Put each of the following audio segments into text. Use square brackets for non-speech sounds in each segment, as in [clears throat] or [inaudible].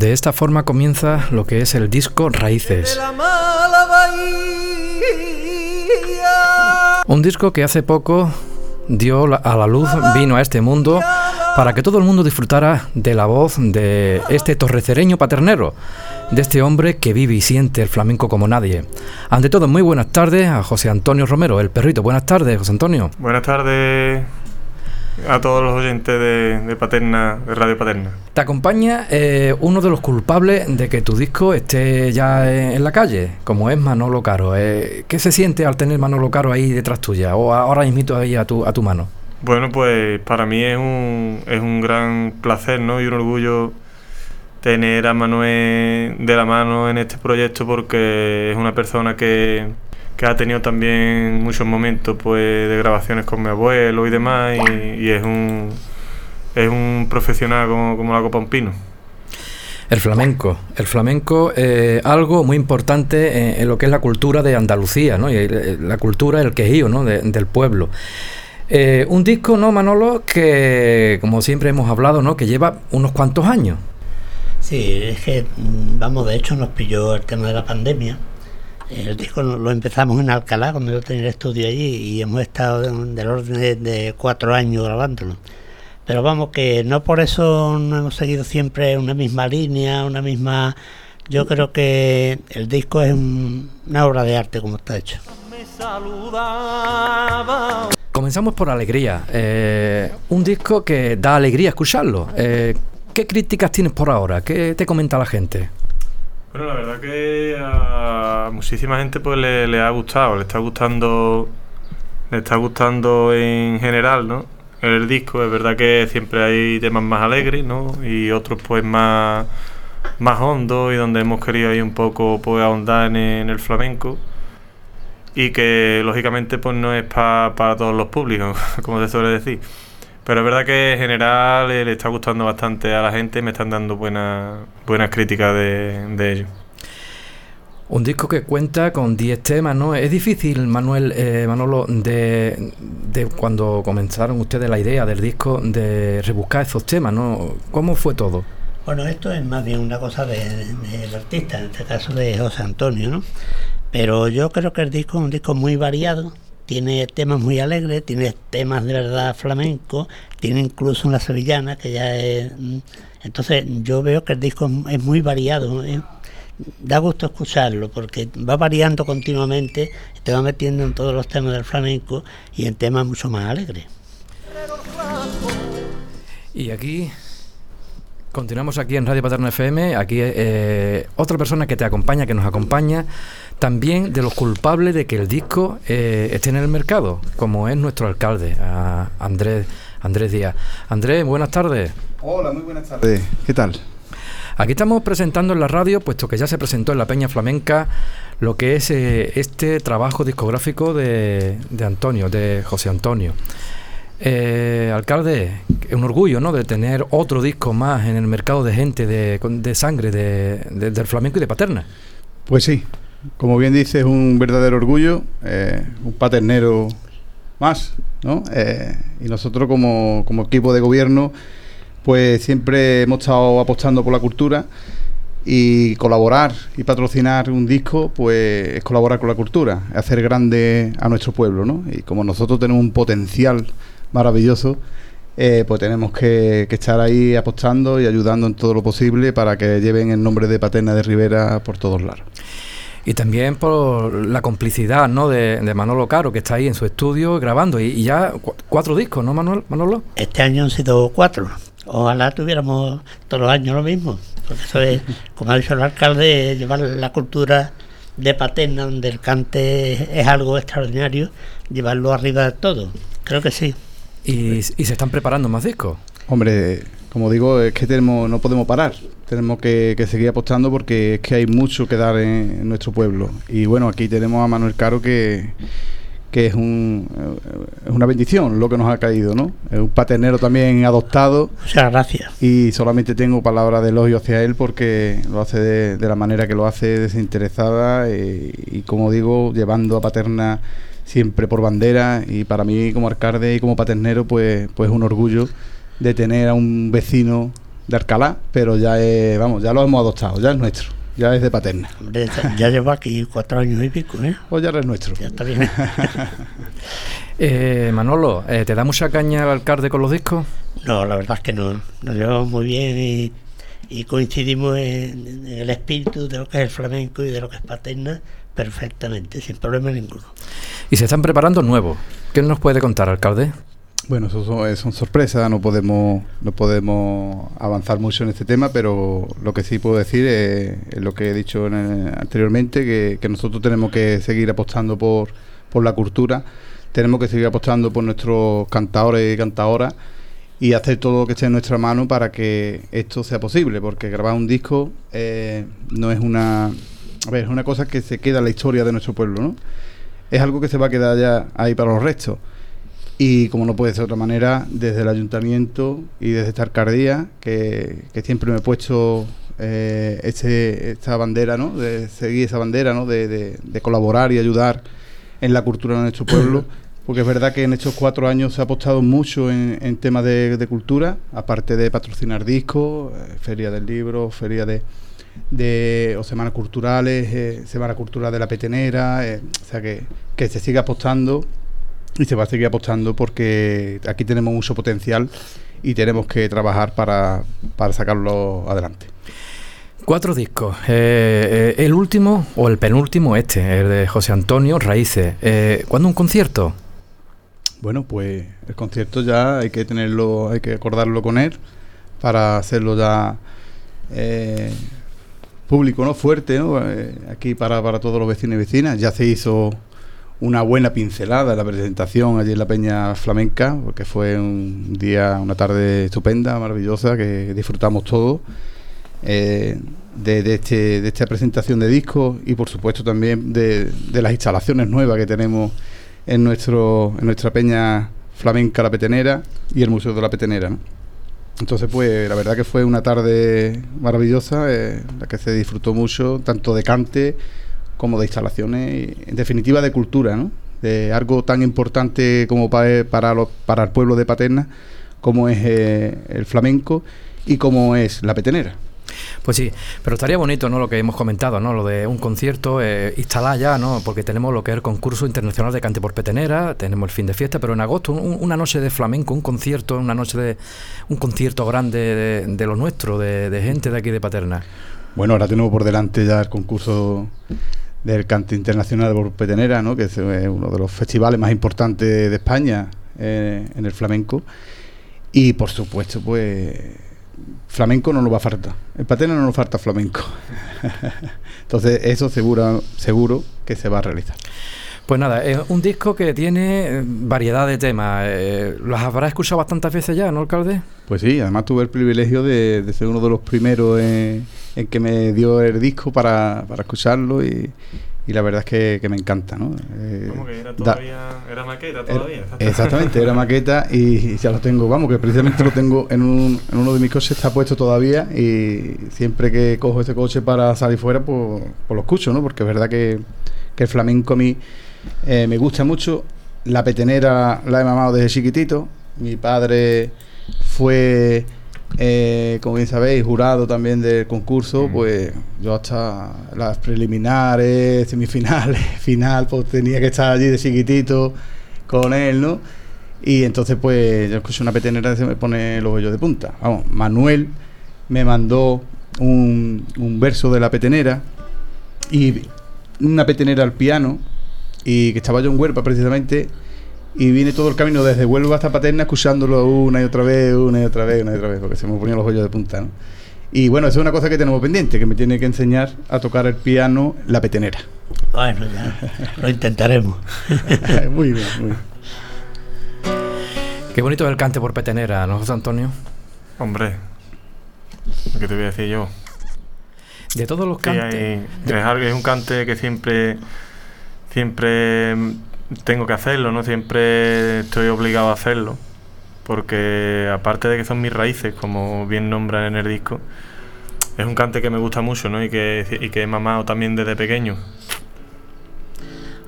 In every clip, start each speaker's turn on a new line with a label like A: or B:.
A: De esta forma comienza lo que es el disco Raíces. Un disco que hace poco dio a la luz, vino a este mundo para que todo el mundo disfrutara de la voz de este torrecereño paternero, de este hombre que vive y siente el flamenco como nadie. Ante todo, muy buenas tardes a José Antonio Romero, el perrito. Buenas tardes, José Antonio.
B: Buenas tardes, a todos los oyentes de, Paterna, de Radio Paterna.
A: Te acompaña eh, uno de los culpables de que tu disco esté ya en, la calle, como es Manolo Caro. Eh, ¿Qué se siente al tener Manolo Caro ahí detrás tuya o ahora invito ahí a tu, a tu mano?
B: Bueno, pues para mí es un, es un gran placer ¿no? y un orgullo tener a Manuel de la mano en este proyecto porque es una persona que que ha tenido también muchos momentos pues de grabaciones con mi abuelo y demás y, es un es un profesional como, como la copa un pino.
A: El flamenco, el flamenco es algo muy importante en, lo que es la cultura de Andalucía, ¿no? Y la cultura, el quejío, ¿no? del pueblo. Eh, un disco, ¿no, Manolo? Que, como siempre hemos hablado, ¿no? Que lleva unos cuantos años.
C: Sí, es que, mm, vamos, de hecho nos pilló el tema de la pandemia el disco lo empezamos en Alcalá, cuando yo tenía el estudio allí, y hemos estado del orden de, cuatro años grabándolo. Pero vamos, que no por eso no hemos seguido siempre una misma línea, una misma... Yo creo que el disco es una obra de arte como está hecho.
A: Comenzamos por Alegría, eh, un disco que da alegría escucharlo. Eh, ¿Qué críticas tienes por ahora? ¿Qué te comenta la gente?
B: Bueno, la verdad que a muchísima gente pues le, ha gustado, le está gustando, le está gustando en general, ¿no? El disco, es verdad que siempre hay temas más alegres, ¿no? Y otros pues más, más hondos y donde hemos querido ahí un poco pues ahondar en, el flamenco y que lógicamente pues no es para todos los públicos, [laughs] como se suele decir. Pero es verdad que en general le, está gustando bastante a la gente y me están dando buenas buenas críticas de, de ello.
A: Un disco que cuenta con 10 temas, ¿no? Es difícil, Manuel, eh, Manolo, de, de, cuando comenzaron ustedes la idea del disco, de rebuscar esos temas, ¿no? ¿Cómo fue todo?
C: Bueno, esto es más bien una cosa del artista, en este caso de José Antonio, ¿no? Pero yo creo que el disco es un disco muy variado, tiene temas muy alegres, tiene temas de verdad flamenco, tiene incluso una sevillana que ya es... Mm, entonces yo veo que el disco es muy variado, ¿eh? da gusto escucharlo porque va variando continuamente, te va metiendo en todos los temas del flamenco y en temas mucho más alegres.
A: Y aquí continuamos aquí en Radio Paterna FM, aquí eh, otra persona que te acompaña, que nos acompaña también de los culpables de que el disco eh, esté en el mercado, como es nuestro alcalde, Andrés, Andrés Díaz. Andrés, buenas tardes.
D: Hola, muy buenas tardes. ¿Qué tal?
A: Aquí estamos presentando en la radio, puesto que ya se presentó en la Peña Flamenca, lo que es eh, este trabajo discográfico de, Antonio, de José Antonio. Eh, alcalde, es un orgullo, ¿no? De tener otro disco más en el mercado de gente, de, de sangre, de, del flamenco y de paterna.
D: Pues sí, como bien dice, es un verdadero orgullo, eh, un paternero más, ¿no? Eh, y nosotros como, equipo de gobierno, pues siempre hemos estado apostando por la cultura y colaborar y patrocinar un disco, pues es colaborar con la cultura, es hacer grande a nuestro pueblo, ¿no? Y como nosotros tenemos un potencial maravilloso, eh, pues tenemos que, que, estar ahí apostando y ayudando en todo lo posible para que lleven el nombre de Paterna de Rivera por todos lados
A: y también por la complicidad ¿no? de, Manolo Caro, que está ahí en su estudio grabando. Y, ya cuatro discos, ¿no, Manuel, Manolo?
C: Este año han sido cuatro. Ojalá tuviéramos todos los años lo mismo. Porque eso es, como ha dicho el alcalde, llevar la cultura de Paterna, donde el cante es algo extraordinario, llevarlo arriba de todo. Creo que sí.
A: ¿Y, y se están preparando más discos?
D: Hombre, como digo, es que tenemos, no podemos parar tenemos que, seguir apostando porque es que hay mucho que dar en, nuestro pueblo. Y bueno, aquí tenemos a Manuel Caro que, que es, un, es una bendición lo que nos ha caído, ¿no? Es un paternero también adoptado.
C: Muchas gracias.
D: Y solamente tengo palabras de elogio hacia él porque lo hace de, la manera que lo hace, desinteresada eh, y, como digo, llevando a Paterna siempre por bandera y para mí como alcalde y como paternero pues, pues es un orgullo de tener a un vecino de Alcalá, pero ya es, vamos, ya lo hemos adoptado, ya es nuestro, ya es de paterna.
C: Hombre, ya llevo aquí cuatro años y pico, ¿eh?
D: Pues ya es nuestro.
C: Ya está bien. [laughs]
A: Eh, Manolo, eh, ¿te da mucha caña el alcalde con los discos?
C: No, la verdad es que no. Nos llevamos muy bien y, y coincidimos en, en el espíritu de lo que es el flamenco y de lo que es paterna perfectamente, sin problema ninguno.
A: Y se están preparando nuevos. ¿Qué nos puede contar, alcalde?
D: Bueno, eso son, eh, son sorpresas, no podemos, no podemos avanzar mucho en este tema, pero lo que sí puedo decir es, es lo que he dicho en anteriormente, que, que nosotros tenemos que seguir apostando por, por la cultura, tenemos que seguir apostando por nuestros cantadores y cantadoras y hacer todo lo que esté en nuestra mano para que esto sea posible, porque grabar un disco eh, no es una, a ver, es una cosa que se queda en la historia de nuestro pueblo, ¿no? Es algo que se va a quedar ya ahí para los restos. Y como no puede ser de otra manera, desde el ayuntamiento y desde esta alcaldía, que, que siempre me he puesto eh, ese, esta bandera, ¿no? De seguir esa bandera, ¿no? De, de- de colaborar y ayudar en la cultura de nuestro pueblo. [clears throat] Porque es verdad que en estos cuatro años se ha apostado mucho en, en temas de, de cultura, aparte de patrocinar discos, eh, feria del libro, feria de, de o semanas culturales, eh, semana cultural de la petenera, eh, o sea que, que se sigue apostando y se va a seguir apostando porque aquí tenemos mucho potencial y tenemos que trabajar para, para sacarlo adelante.
A: Cuatro discos. Eh, eh, el último o el penúltimo, este, el de José Antonio Raíces. Eh, ¿Cuándo un concierto?
D: Bueno, pues el concierto ya hay que tenerlo, hay que acordarlo con él para hacerlo ya público, ¿no? Fuerte, ¿no? Aquí para, para todos los vecinos y vecinas. Ya se hizo una buena pincelada la presentación allí en la Peña Flamenca, porque fue un día, una tarde estupenda, maravillosa, que disfrutamos todos. eh, de, de este, de esta presentación de discos y por supuesto también de, las instalaciones nuevas que tenemos en nuestro en nuestra peña flamenca La Petenera y el Museo de la Petenera. Entonces, pues la verdad que fue una tarde maravillosa, eh, la que se disfrutó mucho, tanto de cante como de instalaciones, en definitiva de cultura, ¿no? de algo tan importante como para, para, los- para el pueblo de Paterna, como es eh, el flamenco y como es la petenera.
A: Pues sí, pero estaría bonito, ¿no? Lo que hemos comentado, ¿no? Lo de un concierto, eh, instalar ya, ¿no? Porque tenemos lo que es el concurso internacional de cante por petenera, tenemos el fin de fiesta, pero en agosto un- una noche de flamenco, un concierto, una noche de un concierto grande de, de lo nuestro, de, de gente de aquí de Paterna.
D: Bueno, ahora tenemos por delante ya el concurso del cante internacional por petenera, ¿no? que es eh, uno de los festivales más importantes de España eh, en el flamenco. Y por supuesto, pues flamenco no nos va a faltar. En patena no nos falta flamenco. [laughs] Entonces, eso seguro, seguro que se va a realizar.
A: Pues nada, es un disco que tiene eh, variedad de temas. Eh, ¿Los habrás escuchado bastantes veces ya, no, alcalde?
D: Pues sí, además tuve el privilegio de, de ser uno de los primeros en, en que me dio el disco para, para escucharlo y, y la verdad es que, que me encanta, ¿no? Eh,
B: ¿Cómo que era
D: da-
B: todavía? Era maqueta
D: Era-
B: todavía. [laughs]
D: exactamente, era maqueta y ya lo tengo, vamos, que precisamente lo tengo en, un, en uno de mis coches, está puesto todavía y siempre que cojo ese coche para salir fuera, pues, pues lo escucho, ¿no? Porque es verdad que, que el flamenco a mí eh, me gusta mucho. La petenera la he mamado desde chiquitito. Mi padre fue, eh, como bien sabéis, jurado también del concurso. Pues yo hasta las preliminares, semifinales, [laughs] final, pues tenía que estar allí de chiquitito con él, ¿no? Y entonces, pues yo escucho una petenera y se me pone los vellos de punta. Vamos, Manuel me mandó un, un verso de la petenera y una petenera al piano y que estaba yo en Huelva precisamente y vine todo el camino desde Huelva hasta Paterna escuchándolo una y otra vez, una y otra vez, una y otra vez, porque se me ponían los vellos de punta, ¿no? Y bueno, eso es una cosa que tenemos pendiente, que me tiene que enseñar a tocar el piano la petenera.
C: Bueno, ya lo intentaremos. [laughs]
D: muy bien, muy bien.
A: Qué bonito es el cante por petenera, ¿no, José Antonio?
B: Hombre, ¿qué te voy a decir yo?
A: De todos los
B: Sí,
A: cantes.
B: hay- es, algo- es un cante que siempre, siempre tengo que hacerlo, ¿no? Siempre estoy obligado a hacerlo. Porque aparte de que son mis raíces, como bien nombran en el disco, es un cante que me gusta mucho, ¿no? Y que, y que he mamado también desde pequeño.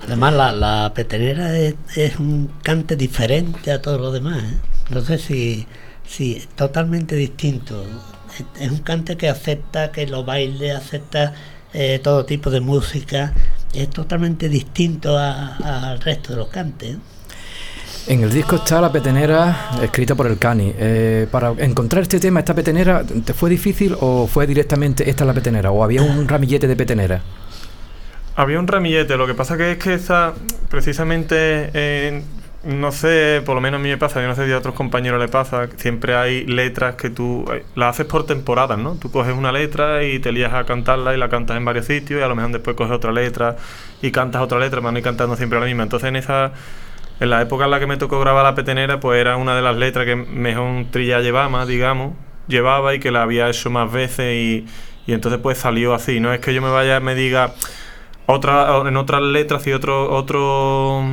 C: Además, la, la petenera es, un cante diferente a todo lo demás. ¿eh? No sé si, si totalmente distinto es un cante que acepta que lo baile, acepta eh, todo tipo de música, es totalmente distinto al resto de los cantes.
A: En el disco está la petenera escrita por el Cani. Eh, para encontrar este tema, esta petenera, ¿te fue difícil o fue directamente esta la petenera? ¿O había un ramillete de petenera?
B: Había un ramillete, lo que pasa que es que esta, precisamente, no sé, por lo menos a mí me pasa, yo no sé si a otros compañeros le pasa, siempre hay letras que tú eh, las haces por temporadas, ¿no? Tú coges una letra y te lías a cantarla y la cantas en varios sitios y a lo mejor después coges otra letra y cantas otra letra, para no ir cantando siempre la misma. Entonces en esa en la época en la que me tocó grabar la petenera, pues era una de las letras que mejor trilla llevaba, digamos, llevaba y que la había hecho más veces y, y entonces pues salió así. No es que yo me vaya, me diga otra, en otras letras y otro, otro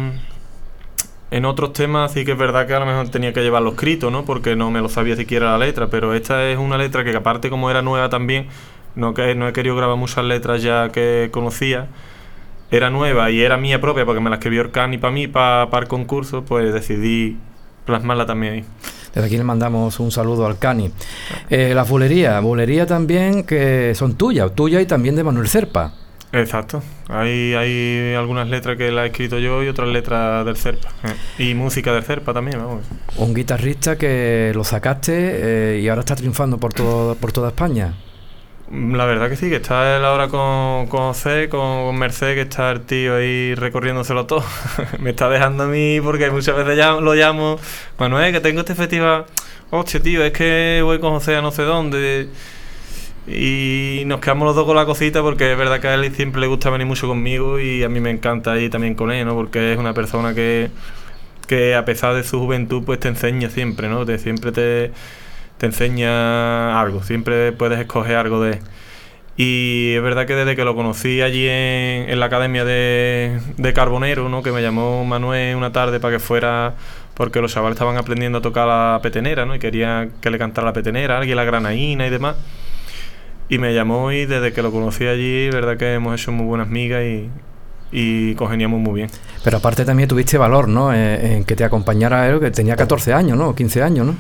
B: en otros temas sí que es verdad que a lo mejor tenía que llevarlo escrito, ¿no? Porque no me lo sabía siquiera la letra, pero esta es una letra que aparte como era nueva también, no, que, no he querido grabar muchas letras ya que conocía era nueva y era mía propia porque me la escribió Orcani para mí, para el concurso, pues decidí plasmarla también ahí.
A: Desde aquí le mandamos un saludo al Cani. Eh, bulerías, bulerías también que son tuyas, tuyas y también de Manuel Serpa.
B: Exacto. Hay, hay algunas letras que las he escrito yo y otras letras del Serpa. Eh, y música del Serpa también, vamos.
A: Un guitarrista que lo sacaste eh, y ahora está triunfando por, todo, por toda España.
B: La verdad que sí, que está él ahora con, con C, con Merced, que está el tío ahí recorriéndoselo todo. [laughs] Me está dejando a mí porque muchas veces lo llamo, Manuel, que tengo este festival. Hostia, tío, es que voy con José a no sé dónde. Y nos quedamos los dos con la cosita porque es verdad que a él siempre le gusta venir mucho conmigo y a mí me encanta ir también con él, ¿no? Porque es una persona que, que a pesar de su juventud, pues te enseña siempre, ¿no? Te, siempre te te enseña algo, siempre puedes escoger algo de Y es verdad que desde que lo conocí allí en, la academia de, Carbonero, ¿no? que me llamó Manuel una tarde para que fuera, porque los chavales estaban aprendiendo a tocar la petenera, ¿no? y quería que le cantara la petenera, alguien la granaína y demás. Y me llamó y desde que lo conocí allí, verdad que hemos hecho muy buenas migas y, y congeniamos muy bien.
A: Pero aparte también tuviste valor, ¿no? Eh, en que te acompañara él, que tenía 14 años, ¿no? 15 años, ¿no?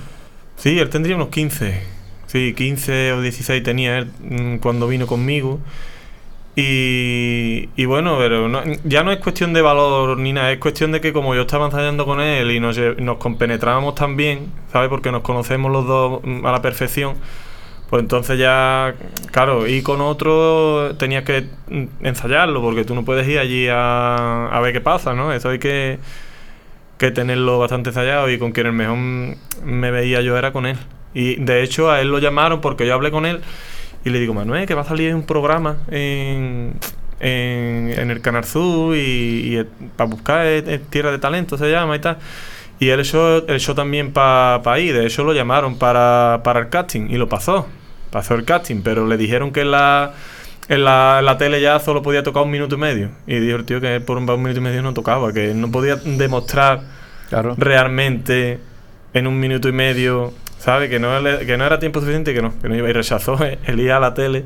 B: Sí, él tendría unos 15. Sí, 15 o 16 tenía él mm, cuando vino conmigo. Y, y bueno, pero ya no es cuestión de valor ni nada, es cuestión de que como yo estaba ensayando con él y nos, nos compenetrábamos tan bien, ¿sabes? Porque nos conocemos los dos mm, a la perfección, pues entonces ya, claro, y con otro tenías que ensayarlo, porque tú no puedes ir allí a, a ver qué pasa, ¿no? Eso hay que que tenerlo bastante ensayado y con quien el mejor me veía yo era con él. Y de hecho a él lo llamaron porque yo hablé con él y le digo, Manuel, que va a salir un programa en, en, el Canal Sur y, para buscar Tierra de Talento se llama y tal. Y él echó, el show también para pa de hecho lo llamaron para, para el casting y lo pasó. Pasó el casting, pero le dijeron que la en la, tele ya solo podía tocar un minuto y medio. Y dijo el tío que por un, minuto y medio no tocaba, que no podía demostrar realmente en un minuto y medio, ¿sabe? Que no, que no era tiempo suficiente, que no, que no iba y rechazó [laughs] el ir a la tele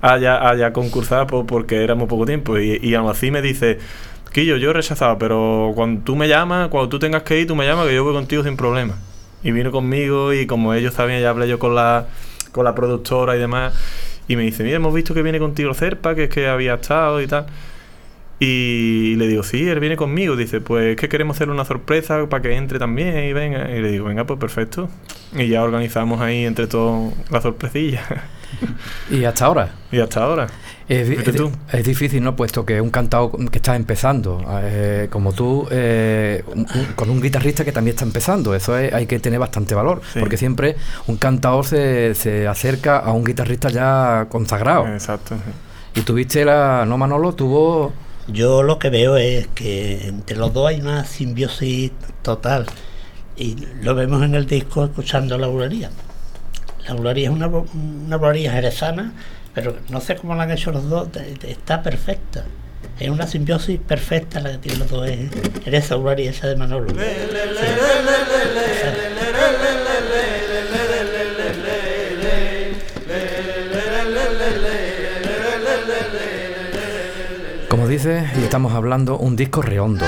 B: allá, allá concursar porque era muy poco tiempo. Y, y aún así me dice, Quillo, yo he rechazado, pero cuando tú me llamas, cuando tú tengas que ir, tú me llamas, que yo voy contigo sin problema. Y vino conmigo y como ellos sabían, ya hablé yo con la, con la productora y demás. Y me dice, mira, hemos visto que viene contigo Cerpa, que es que había estado y tal. Y le digo, sí, él viene conmigo. Dice, pues es que queremos hacerle una sorpresa para que entre también y venga. Y le digo, venga, pues perfecto. Y ya organizamos ahí entre todos la sorpresilla.
A: ¿Y hasta ahora?
B: Y hasta ahora.
A: Es, difícil, ¿no? Puesto que un cantado que está empezando, eh, como tú, eh, con un guitarrista que también está empezando, eso hay que tener bastante valor, porque siempre un cantador se, se, acerca a un guitarrista ya consagrado.
B: Exacto.
A: Y tuviste la, ¿no, Manolo? Tuvo...
C: Yo lo que veo es que entre los dos hay una simbiosis total y lo vemos en el disco escuchando la bulería. La bulería es una, una bulería jerezana pero no sé cómo la han hecho los dos, está perfecta. Es una simbiosis perfecta la que tienen los dos. Es, esa y esa de Manolo.
A: Como dices, y estamos hablando un disco redondo.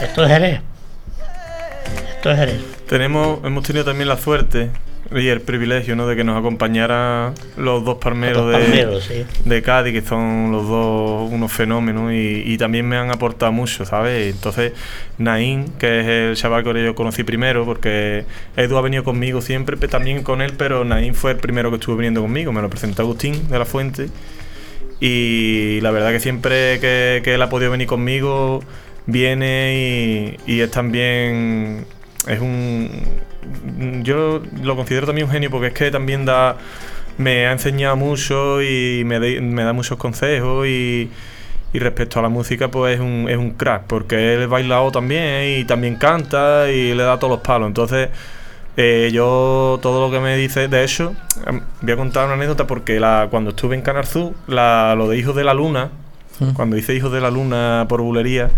C: Esto es Jerez. Esto es Jerez.
B: Tenemos, hemos tenido también la suerte y el privilegio ¿no? de que nos acompañaran los dos palmeros,
C: Los palmeros, sí.
B: de, Cádiz, que son los dos unos fenómenos y, y también me han aportado mucho, ¿sabes? Entonces, Naín, que es el chaval que yo conocí primero, porque Edu ha venido conmigo siempre, también con él, pero Naín fue el primero que estuvo viniendo conmigo, me lo presentó Agustín de la Fuente. Y la verdad que siempre que, que él ha podido venir conmigo, viene y, y es también. Es un. Yo lo considero también un genio porque es que también da. Me ha enseñado mucho y me, de- me da muchos consejos y. Y respecto a la música, pues es un, es un crack, porque él es bailado también y también canta y le da todos los palos. Entonces, eh, yo todo lo que me dice, de hecho, voy a contar una anécdota porque la, cuando estuve en Canarzú, la, lo de Hijos de la Luna,
A: Mm.
B: cuando hice Hijos de la Luna por bulería,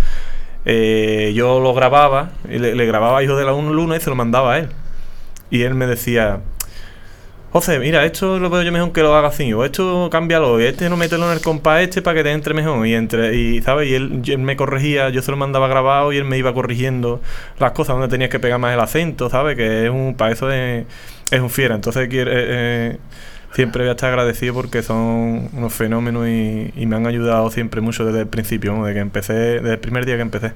B: eh, yo lo grababa, le, le grababa Hijos de la Luna y se lo mandaba a él. Y él me decía, José, mira, esto lo veo yo mejor que lo haga así, o esto cámbialo, y este no mételo en el compás este para que te entre mejor. Y entre, y ¿sabes? Y él, él me corregía, yo se lo mandaba grabado y él me iba corrigiendo las cosas donde tenías que pegar más el acento, ¿sabes? Que es un, para eso es, es un fiera. Entonces quiero, eh, eh, siempre voy a estar agradecido porque son unos fenómenos y, y me han ayudado siempre mucho desde el principio, ¿no? desde que empecé, desde el primer día que empecé.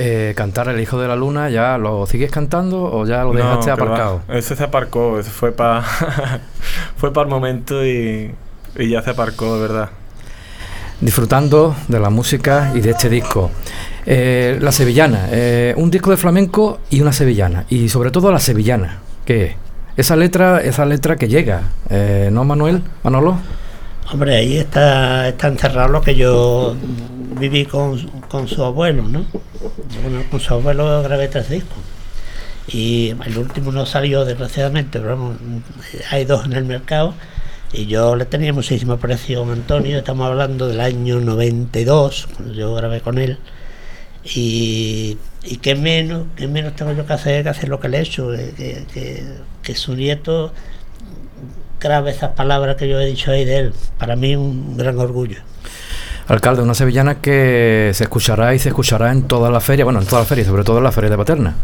A: Eh, cantar El Hijo de la Luna, ¿ya lo sigues cantando o ya lo
B: No,
A: dejaste
B: que va.
A: aparcado?
B: Ese se aparcó, ese fue para [laughs] fue para el momento y, y ya se aparcó, de verdad.
A: Disfrutando de la música y de este disco. Eh, la Sevillana, eh, un disco de flamenco y una sevillana. Y sobre todo la sevillana, ¿qué es? Esa letra, esa letra que llega, eh, ¿no, Manuel? Manolo.
C: Hombre, ahí está, está encerrado lo que yo viví con, con su abuelo, ¿no? Bueno, con su abuelo grabé tres discos. Y el último no salió, desgraciadamente, pero hay dos en el mercado. Y yo le tenía muchísimo aprecio a Antonio, estamos hablando del año 92, cuando yo grabé con él. Y, y qué menos, qué menos tengo yo que hacer que hacer lo que le he hecho, que, que- que- que su nieto grabe esas palabras que yo he dicho ahí de él. Para mí un gran orgullo.
A: Alcalde, una sevillana que se escuchará y se escuchará en toda la feria, bueno, en toda la feria, sobre todo en la feria de Paterna.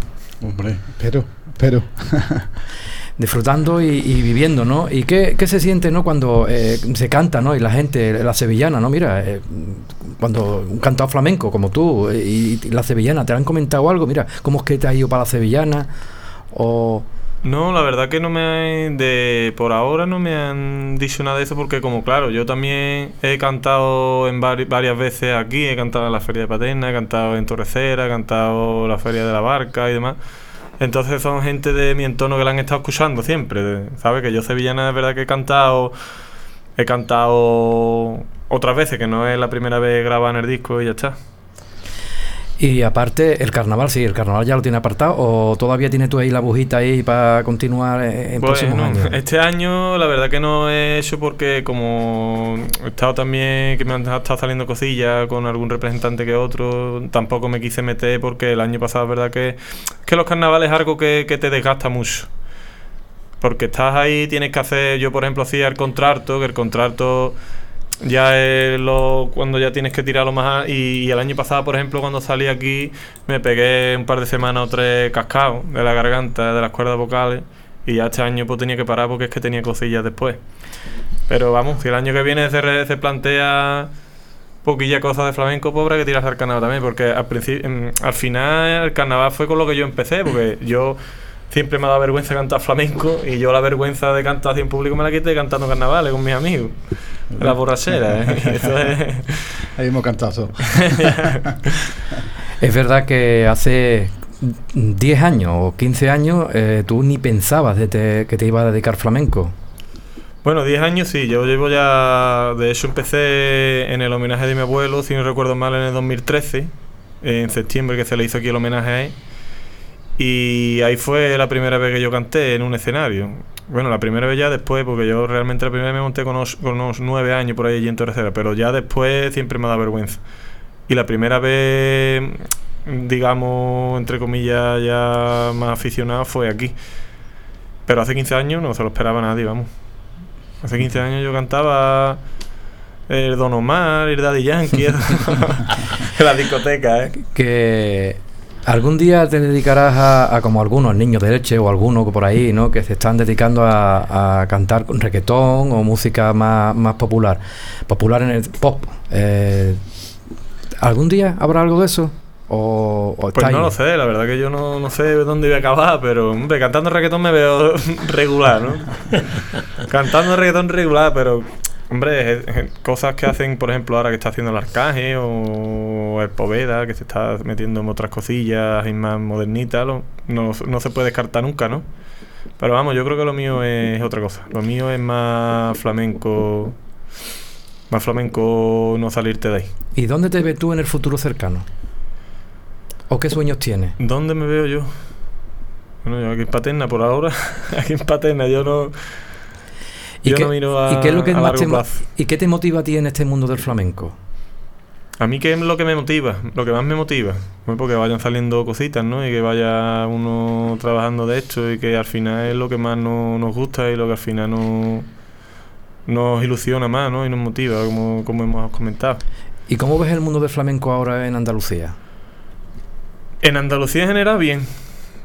D: Hombre, pero, pero. [laughs]
A: disfrutando y, y viviendo, ¿no? ¿Y qué, qué se siente, ¿no? Cuando eh, se canta, ¿no? Y la gente, la sevillana, ¿no? Mira, eh, cuando un cantado flamenco como tú y, y la sevillana, ¿te han comentado algo? Mira, ¿cómo es que te has ido para la sevillana? O...
B: No, la verdad que no me han- de por ahora no me han dicho nada de eso porque como claro, yo también he cantado en vari- varias veces aquí, he cantado en la Feria de Paterna, he cantado en Torrecera, he cantado en la Feria de la Barca y demás. Entonces son gente de mi entorno que la han estado escuchando siempre, ¿sabes? Que yo sevillana es verdad que he cantado he cantado otras veces, que no es la primera vez grabada en el disco y ya está.
A: Y aparte, el carnaval, sí, el carnaval ya lo tiene apartado o todavía tienes tú ahí la bujita ahí para continuar en próximos
B: Bueno,
A: años.
B: este año la verdad que no he hecho porque como he estado también que me han estado saliendo cosillas con algún representante que otro, tampoco me quise meter porque el año pasado es verdad que, que los carnavales es algo que, que te desgasta mucho. Porque estás ahí, tienes que hacer, yo por ejemplo hacía el contrato, que el contrato ya es lo, cuando ya tienes que tirarlo más y, y el año pasado por ejemplo cuando salí aquí me pegué un par de semanas o tres cascados de la garganta, de las cuerdas vocales y ya este año pues tenía que parar porque es que tenía cosillas después. Pero vamos, si el año que viene se, se plantea poquilla cosa de flamenco, pobre que tiras al carnaval también, porque al em, al final el carnaval fue con lo que yo empecé, porque yo siempre me ha dado vergüenza cantar flamenco y yo la vergüenza de cantar así en público me la quité cantando carnavales con mis amigos. La borrachera, ¿eh? [laughs] Eso es-
D: Ahí hemos cantado. [laughs]
A: Es verdad que hace 10 años o 15 años eh, tú ni pensabas de te- que te iba a dedicar flamenco.
B: Bueno, 10 años sí, yo llevo ya. De hecho, empecé en el homenaje de mi abuelo, si no recuerdo mal, en el 2013, en septiembre, que se le hizo aquí el homenaje a él. Y ahí fue la primera vez que yo canté en un escenario. Bueno, la primera vez ya después, porque yo realmente la primera vez me monté con unos, 9 años por ahí allí en Torrecera, pero ya después siempre me da vergüenza. Y la primera vez, digamos, entre comillas, ya más aficionado fue aquí. Pero hace 15 años no se lo esperaba nadie, vamos. Hace 15 años yo cantaba el Don Omar, el Daddy Yankee, [laughs] en la discoteca, ¿eh?
A: Que ¿Algún día te dedicarás a, como algunos niños de leche o algunos por ahí, ¿no? Que se están dedicando a, cantar con reggaetón o música más, más popular, popular en el pop. Eh, ¿Algún día habrá algo de eso? O,
B: pues no lo sé, la verdad que yo no, no, sé dónde voy a acabar, pero hombre, cantando reggaetón me veo [laughs] regular, ¿no? [laughs] cantando reggaetón regular, pero hombre, cosas que hacen, por ejemplo, ahora que está haciendo el Arcaje o el Poveda, que se está metiendo en otras cosillas y más modernitas, no, no se puede descartar nunca, ¿no? Pero vamos, yo creo que lo mío es otra cosa. Lo mío es más flamenco más flamenco no salirte de ahí.
A: ¿Y dónde te ves tú en el futuro cercano? ¿O qué sueños tienes?
B: ¿Dónde me veo yo? Bueno, yo aquí en Paterna por ahora. [laughs] aquí en Paterna yo no...
A: ¿Y yo qué, no miro a, ¿y qué es lo que más te, ¿Y qué te motiva a ti en este mundo del flamenco?
B: A mí, ¿qué es lo que me motiva? Lo que más me motiva. porque vayan saliendo cositas, ¿no? Y que vaya uno trabajando de esto y que al final es lo que más nos gusta y lo que al final no nos ilusiona más ¿no? y nos motiva, como, como hemos comentado.
A: ¿Y cómo ves el mundo del flamenco ahora en Andalucía?
B: En Andalucía en general, bien.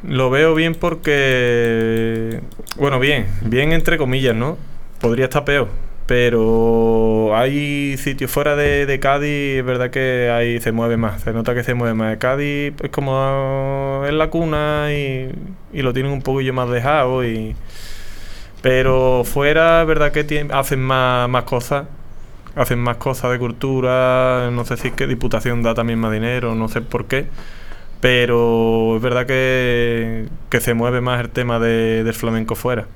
B: Lo veo bien porque. Bueno, bien, bien entre comillas, ¿no? Podría estar peor. Pero hay sitios fuera de, Cádiz, es verdad que ahí se mueve más. Se nota que se mueve más. Cádiz es como en la cuna y, lo tienen un poquillo más dejado y pero fuera, es verdad que hacen más, más cosas. Hacen más cosas de cultura. No sé si es que Diputación da también más dinero, no sé por qué. Pero es verdad que, que se mueve más el tema de, del flamenco fuera.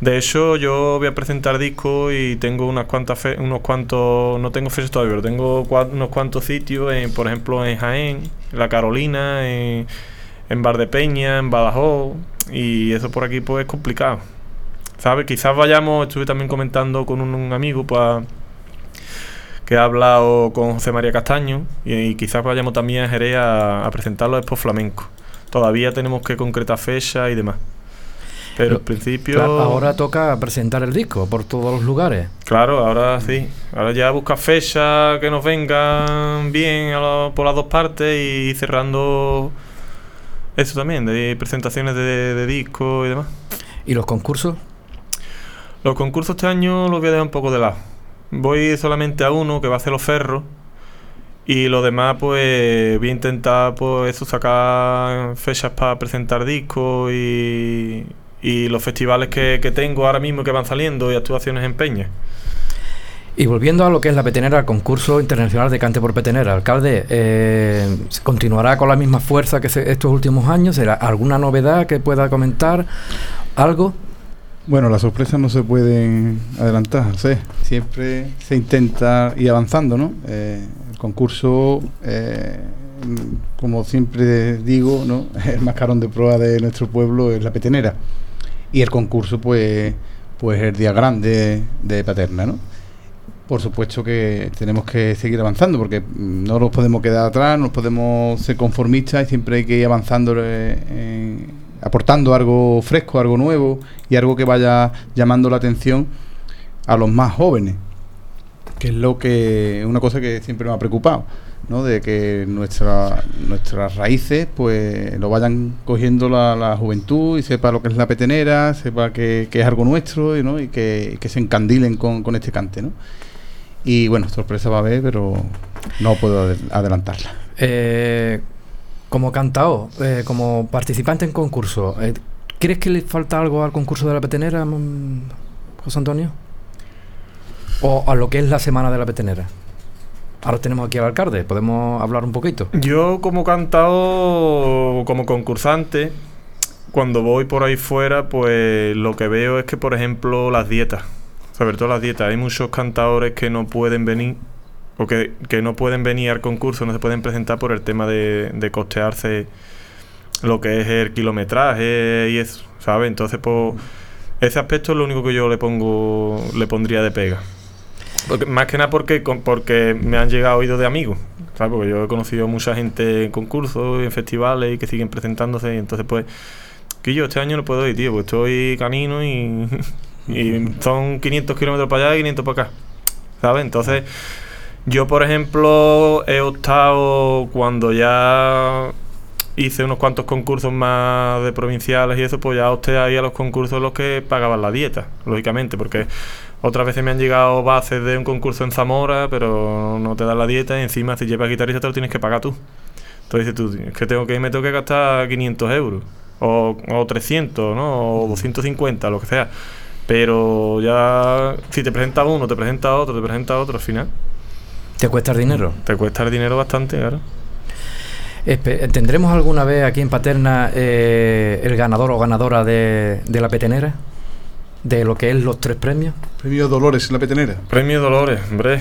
B: De hecho, yo voy a presentar discos y tengo unas cuantas unos cuantos, no tengo fechas todavía, pero tengo unos cuantos sitios, en, por ejemplo en Jaén, La Carolina, en, en Bar de Peña, en Badajoz, y eso por aquí pues es complicado. ¿Sabes? Quizás vayamos, estuve también comentando con un, amigo pues, que ha hablado con José María Castaño y, quizás vayamos también a Jerez a, presentar los Expo Flamenco. Todavía tenemos que concretar fecha y demás. Pero, al principio.
A: ahora toca presentar el disco por todos los lugares.
B: Claro, ahora sí. Ahora ya busca fechas que nos vengan bien por las dos partes y cerrando eso también, de presentaciones de, de discos y demás.
A: ¿Y los concursos?
B: Los concursos este año los voy a dejar un poco de lado. Voy solamente a uno que va a ser los ferros. Y lo demás, pues voy a intentar pues eso, sacar fechas para presentar discos y, y los festivales que, tengo ahora mismo que van saliendo y actuaciones en Peña.
A: Y volviendo a lo que es la petenera, el concurso internacional de cante por petenera, alcalde, eh, ¿continuará con la misma fuerza que estos últimos años? ¿Será alguna novedad que pueda comentar? ¿Algo?
D: Bueno, las sorpresas no se pueden adelantar, siempre se intenta ir avanzando, ¿no? Eh, el concurso, eh, como siempre digo, ¿no? [laughs] el mascarón de prueba de nuestro pueblo es la petenera. Y el concurso, pues, pues el día grande de Paterna, ¿no? Por supuesto que tenemos que seguir avanzando porque no nos podemos quedar atrás, no podemos ser conformistas y siempre hay que ir avanzando en aportando algo fresco, algo nuevo y algo que vaya llamando la atención a los más jóvenes, que es lo que una cosa que siempre me ha preocupado, ¿no? de que nuestra, nuestras raíces pues lo vayan cogiendo la, juventud y sepa lo que es la petenera, sepa que, es algo nuestro ¿no? y que, se encandilen con, con este cante. ¿no? Y bueno, sorpresa va a haber, pero no puedo adelantarla.
A: Eh, como cantao, eh, como participante en concurso, eh, ¿crees que le falta algo al concurso de la petenera, mm, José Antonio? ¿O a lo que es la semana de la petenera? Ahora tenemos aquí al alcalde, podemos hablar un poquito.
B: Yo como cantao, como concursante, cuando voy por ahí fuera, pues lo que veo es que, por ejemplo, las dietas, sobre todo las dietas, hay muchos cantadores que no pueden venir o que, no pueden venir al concurso, no se pueden presentar por el tema de, de costearse lo que es el kilometraje y eso, ¿sabes? Entonces, pues, ese aspecto es lo único que yo le pongo, le pondría de pega. Más que nada porque, porque me han llegado oídos de amigos, ¿sabes? Porque yo he conocido mucha gente en concursos, en festivales y que siguen presentándose y entonces, pues, que yo este año no puedo ir, tío, porque estoy canino y, [laughs] y son 500 kilómetros para allá y 500 para acá, ¿sabes? Entonces yo, por ejemplo, he optado cuando ya hice unos cuantos concursos más de provinciales y eso, pues ya usted ahí a los concursos los que pagaban la dieta, lógicamente, porque otras veces me han llegado bases de un concurso en Zamora, pero no te dan la dieta y encima si llevas guitarrista te lo tienes que pagar tú. Entonces dices tú, es que tengo que me tengo que gastar 500 euros, o, o 300, ¿no? O 250, lo que sea. Pero ya, si te presenta uno, te presenta otro, te presenta otro, al final.
A: ¿Te cuesta el dinero?
B: Te cuesta el dinero bastante, claro.
A: ¿Tendremos alguna vez aquí en Paterna eh, el ganador o ganadora de, de, la petenera? ¿De lo que es los tres premios?
D: Premio Dolores en la petenera.
B: Premio Dolores, hombre.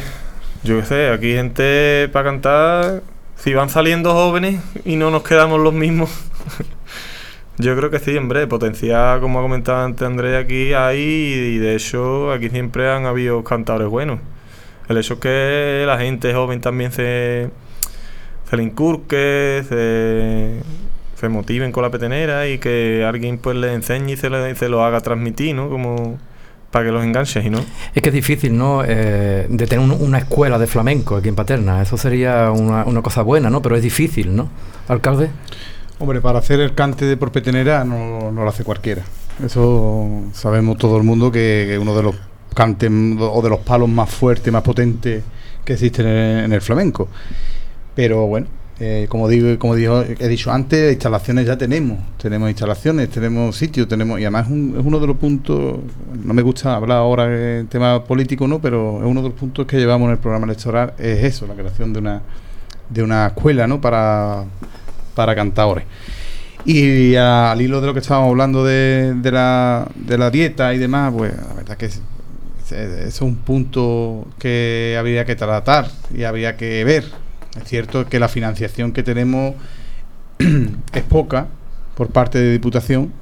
B: Yo qué sé, aquí gente para cantar. Si van saliendo jóvenes y no nos quedamos los mismos. [laughs] Yo creo que sí, hombre, potencial, como ha comentado antes Andrés, aquí hay, y de hecho aquí siempre han habido cantadores buenos. El hecho es que la gente joven también se, se le incurque, se, se motiven con la petenera y que alguien pues le enseñe y se, le, se lo haga transmitir, ¿no? Como para que los enganches y no.
A: Es que es difícil, ¿no? Eh, de tener una escuela de flamenco aquí en Paterna. Eso sería una, una cosa buena, ¿no? Pero es difícil, ¿no? Alcalde.
D: Hombre, para hacer el cante de porpetenera no, no lo hace cualquiera. Eso sabemos todo el mundo que, que uno de los cantes o de los palos más fuertes, más potentes que existen en, en el flamenco. Pero bueno, eh, como digo, como dijo, he dicho antes, instalaciones ya tenemos, tenemos instalaciones, tenemos sitios, tenemos y además es, un, es, uno de los puntos. No me gusta hablar ahora en tema político, no, pero es uno de los puntos que llevamos en el programa electoral es eso, la creación de una de una escuela, ¿no? Para para cantadores. Y al hilo de lo que estábamos hablando de, de, la, de la dieta y demás, pues la verdad que es, es, es un punto que habría que tratar y habría que ver. Es cierto que la financiación que tenemos [clears throat] es poca por parte de Diputación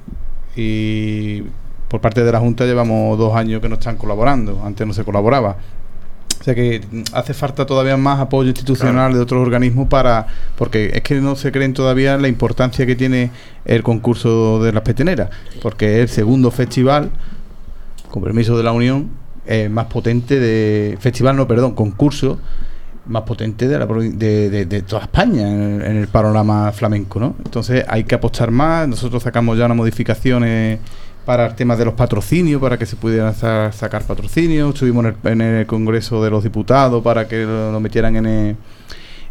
D: y por parte de la Junta llevamos dos años que no están colaborando. Antes no se colaboraba. O sea que hace falta todavía más apoyo institucional claro. de otros organismos para. Porque es que no se creen todavía la importancia que tiene el concurso de las peteneras. Porque es el segundo festival, con permiso de la Unión, eh, más potente de. Festival, no, perdón, concurso más potente de, la, de, de, toda España en el, en panorama flamenco, ¿no? Entonces hay que apostar más. Nosotros sacamos ya unas modificaciones para el tema de los patrocinios, para que se pudieran sa sacar patrocinios. Estuvimos en el, en el, Congreso de los Diputados para que lo, metieran en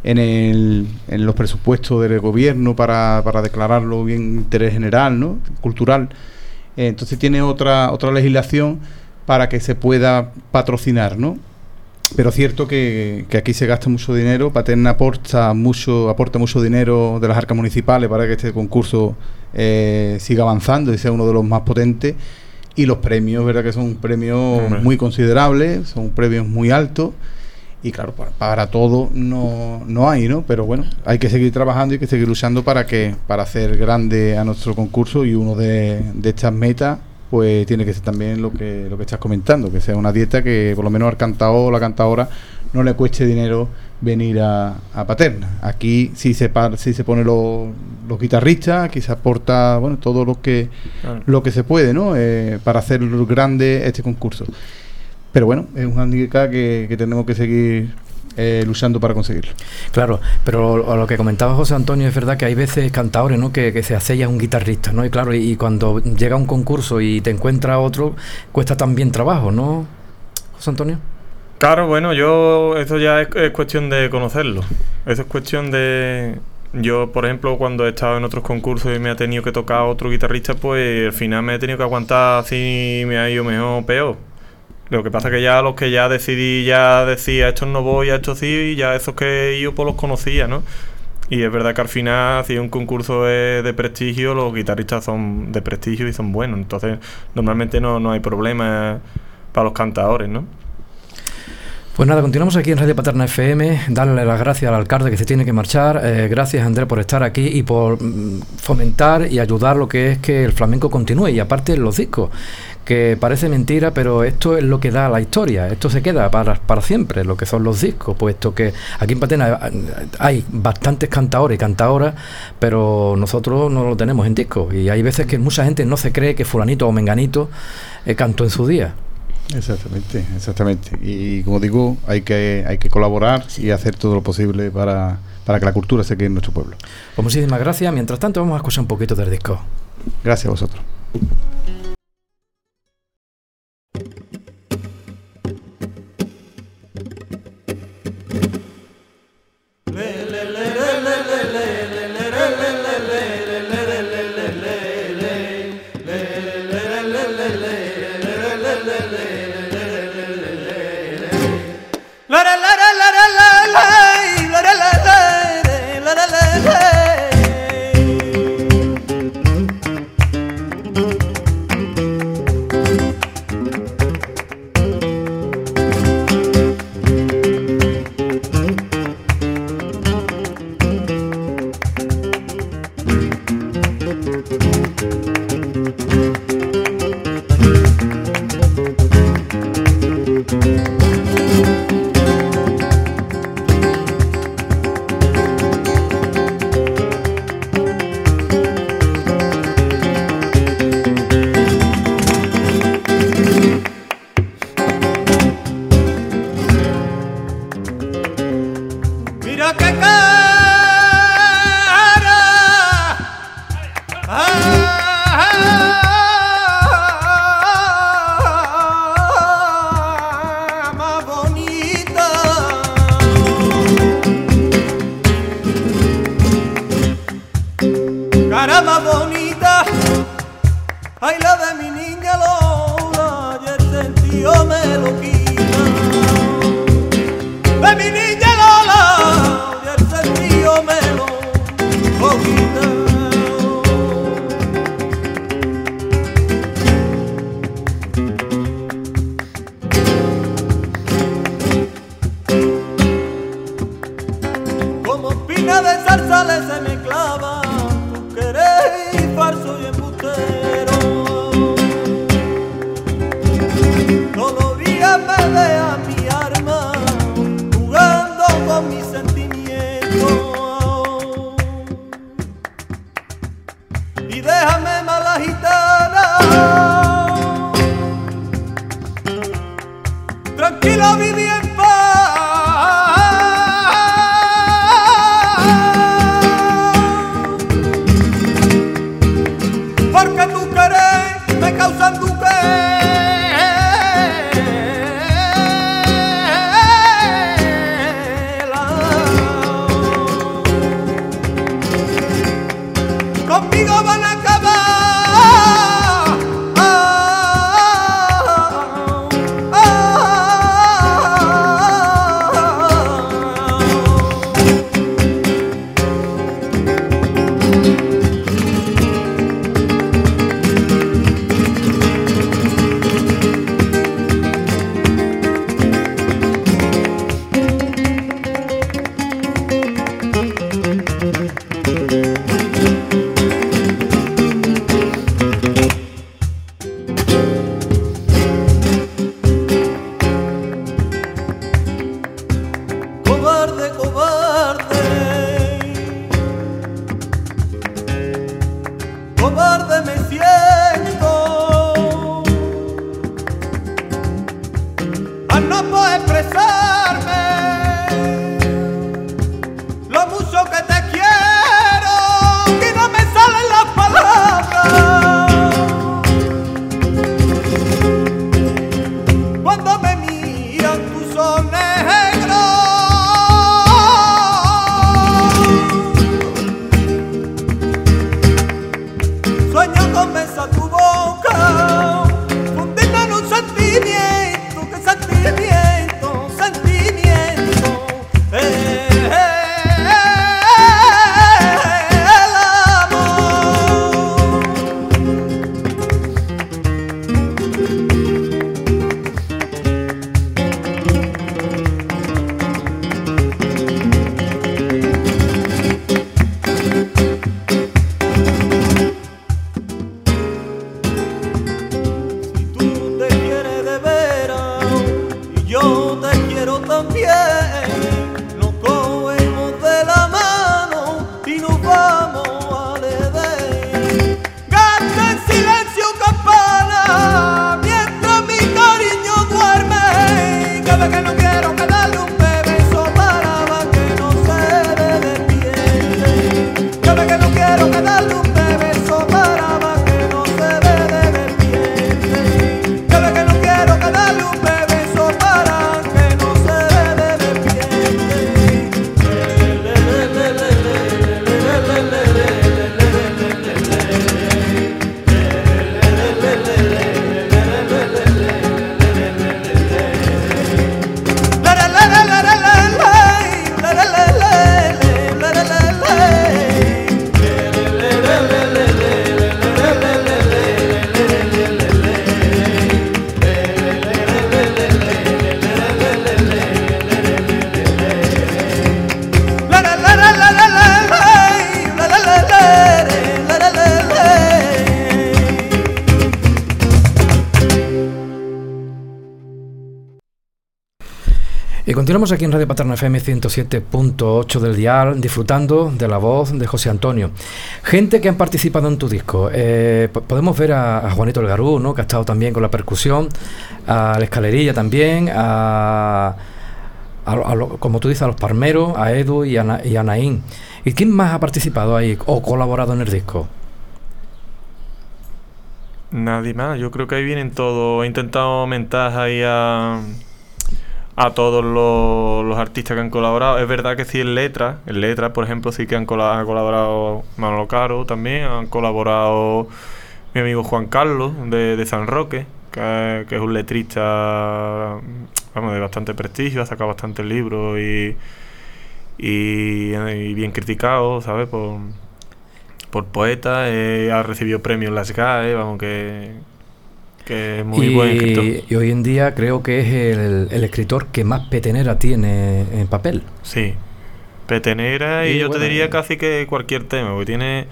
D: en, el, en los presupuestos del gobierno para, para declararlo bien interés general, ¿no? cultural. Eh, entonces tiene otra, otra legislación para que se pueda patrocinar, ¿no? Pero cierto que, que, aquí se gasta mucho dinero, Paterna aporta mucho, aporta mucho dinero de las arcas municipales para que este concurso eh, siga avanzando y sea uno de los más potentes. Y los premios, verdad que son premios Hombre. muy considerables, son premios muy altos. Y claro, para, para, todo no, no hay, ¿no? Pero bueno, hay que seguir trabajando y hay que seguir luchando para que para hacer grande a nuestro concurso y uno de, de estas metas pues tiene que ser también lo que lo que estás comentando, que sea una dieta que por lo menos al cantador o la cantadora no le cueste dinero venir a, a Paterna. Aquí sí se sí se pone los, los guitarristas, aquí se aporta bueno todo lo que claro. lo que se puede, ¿no? Eh, para hacer grande este concurso. Pero bueno, es un handicap que, que tenemos que seguir eh, luchando para conseguirlo.
A: Claro, pero lo, lo, que comentaba José Antonio es verdad que hay veces cantadores ¿no? que, que se hace un guitarrista, ¿no? Y claro, y, y, cuando llega un concurso y te encuentra otro, cuesta también trabajo, ¿no, José Antonio?
B: Claro, bueno, yo, eso ya es, es cuestión de conocerlo. Eso es cuestión de, yo, por ejemplo, cuando he estado en otros concursos y me ha tenido que tocar otro guitarrista, pues al final me he tenido que aguantar si me ha ido mejor o peor. Lo que pasa que ya los que ya decidí, ya decía, estos no voy, a estos sí, y ya esos que yo pues los conocía, ¿no? Y es verdad que al final, si un concurso es de prestigio, los guitarristas son de prestigio y son buenos. Entonces, normalmente no, no hay problema para los cantadores, ¿no?
A: Pues nada, continuamos aquí en Radio Paterna FM. Darle las gracias al alcalde que se tiene que marchar. Eh, gracias, Andrés, por estar aquí y por mm, fomentar y ayudar lo que es que el flamenco continúe. Y aparte, los discos que parece mentira, pero esto es lo que da la historia, esto se queda para, para siempre, lo que son los discos, puesto que aquí en Patena hay bastantes cantadores y cantadoras, pero nosotros no lo tenemos en discos, y hay veces que mucha gente no se cree que fulanito o menganito eh, cantó en su día.
D: Exactamente, exactamente. Y como digo, hay que, hay que colaborar y hacer todo lo posible para,
E: para que la cultura se quede en nuestro pueblo.
A: Pues muchísimas gracias. Mientras tanto, vamos a escuchar un poquito del disco.
E: Gracias a vosotros.
A: Leña de zarzales se me clava tu querer falso y embustero. Todavía me deja continuamos aquí en Radio Paterna FM 107.8 del dial, disfrutando de la voz de José Antonio. Gente que han participado en tu disco. Eh, podemos ver a, Juanito El Garú, ¿no? que ha estado también con la percusión, a la escalerilla también, a, como tú dices, a los parmeros, a Edu y a, y a Naín. ¿Y quién más ha participado ahí o colaborado en el disco?
B: Nadie más. Yo creo que ahí vienen todos. He intentado aumentar ahí a a todos los, artistas que han colaborado. Es verdad que sí en letras, en letras por ejemplo sí que han colaborado Manolo Caro también, han colaborado mi amigo Juan Carlos de, San Roque, que, es un letrista vamos, de bastante prestigio, ha sacado bastantes libros y, y, bien criticado, ¿sabes? Por, por poetas, eh, ha recibido premios en las GAE, vamos que que es muy
A: y,
B: buen escritor.
A: Y hoy en día creo que es el, escritor que más petenera tiene en papel.
B: Sí, petenera y, yo te diría casi que cualquier tema, porque tiene,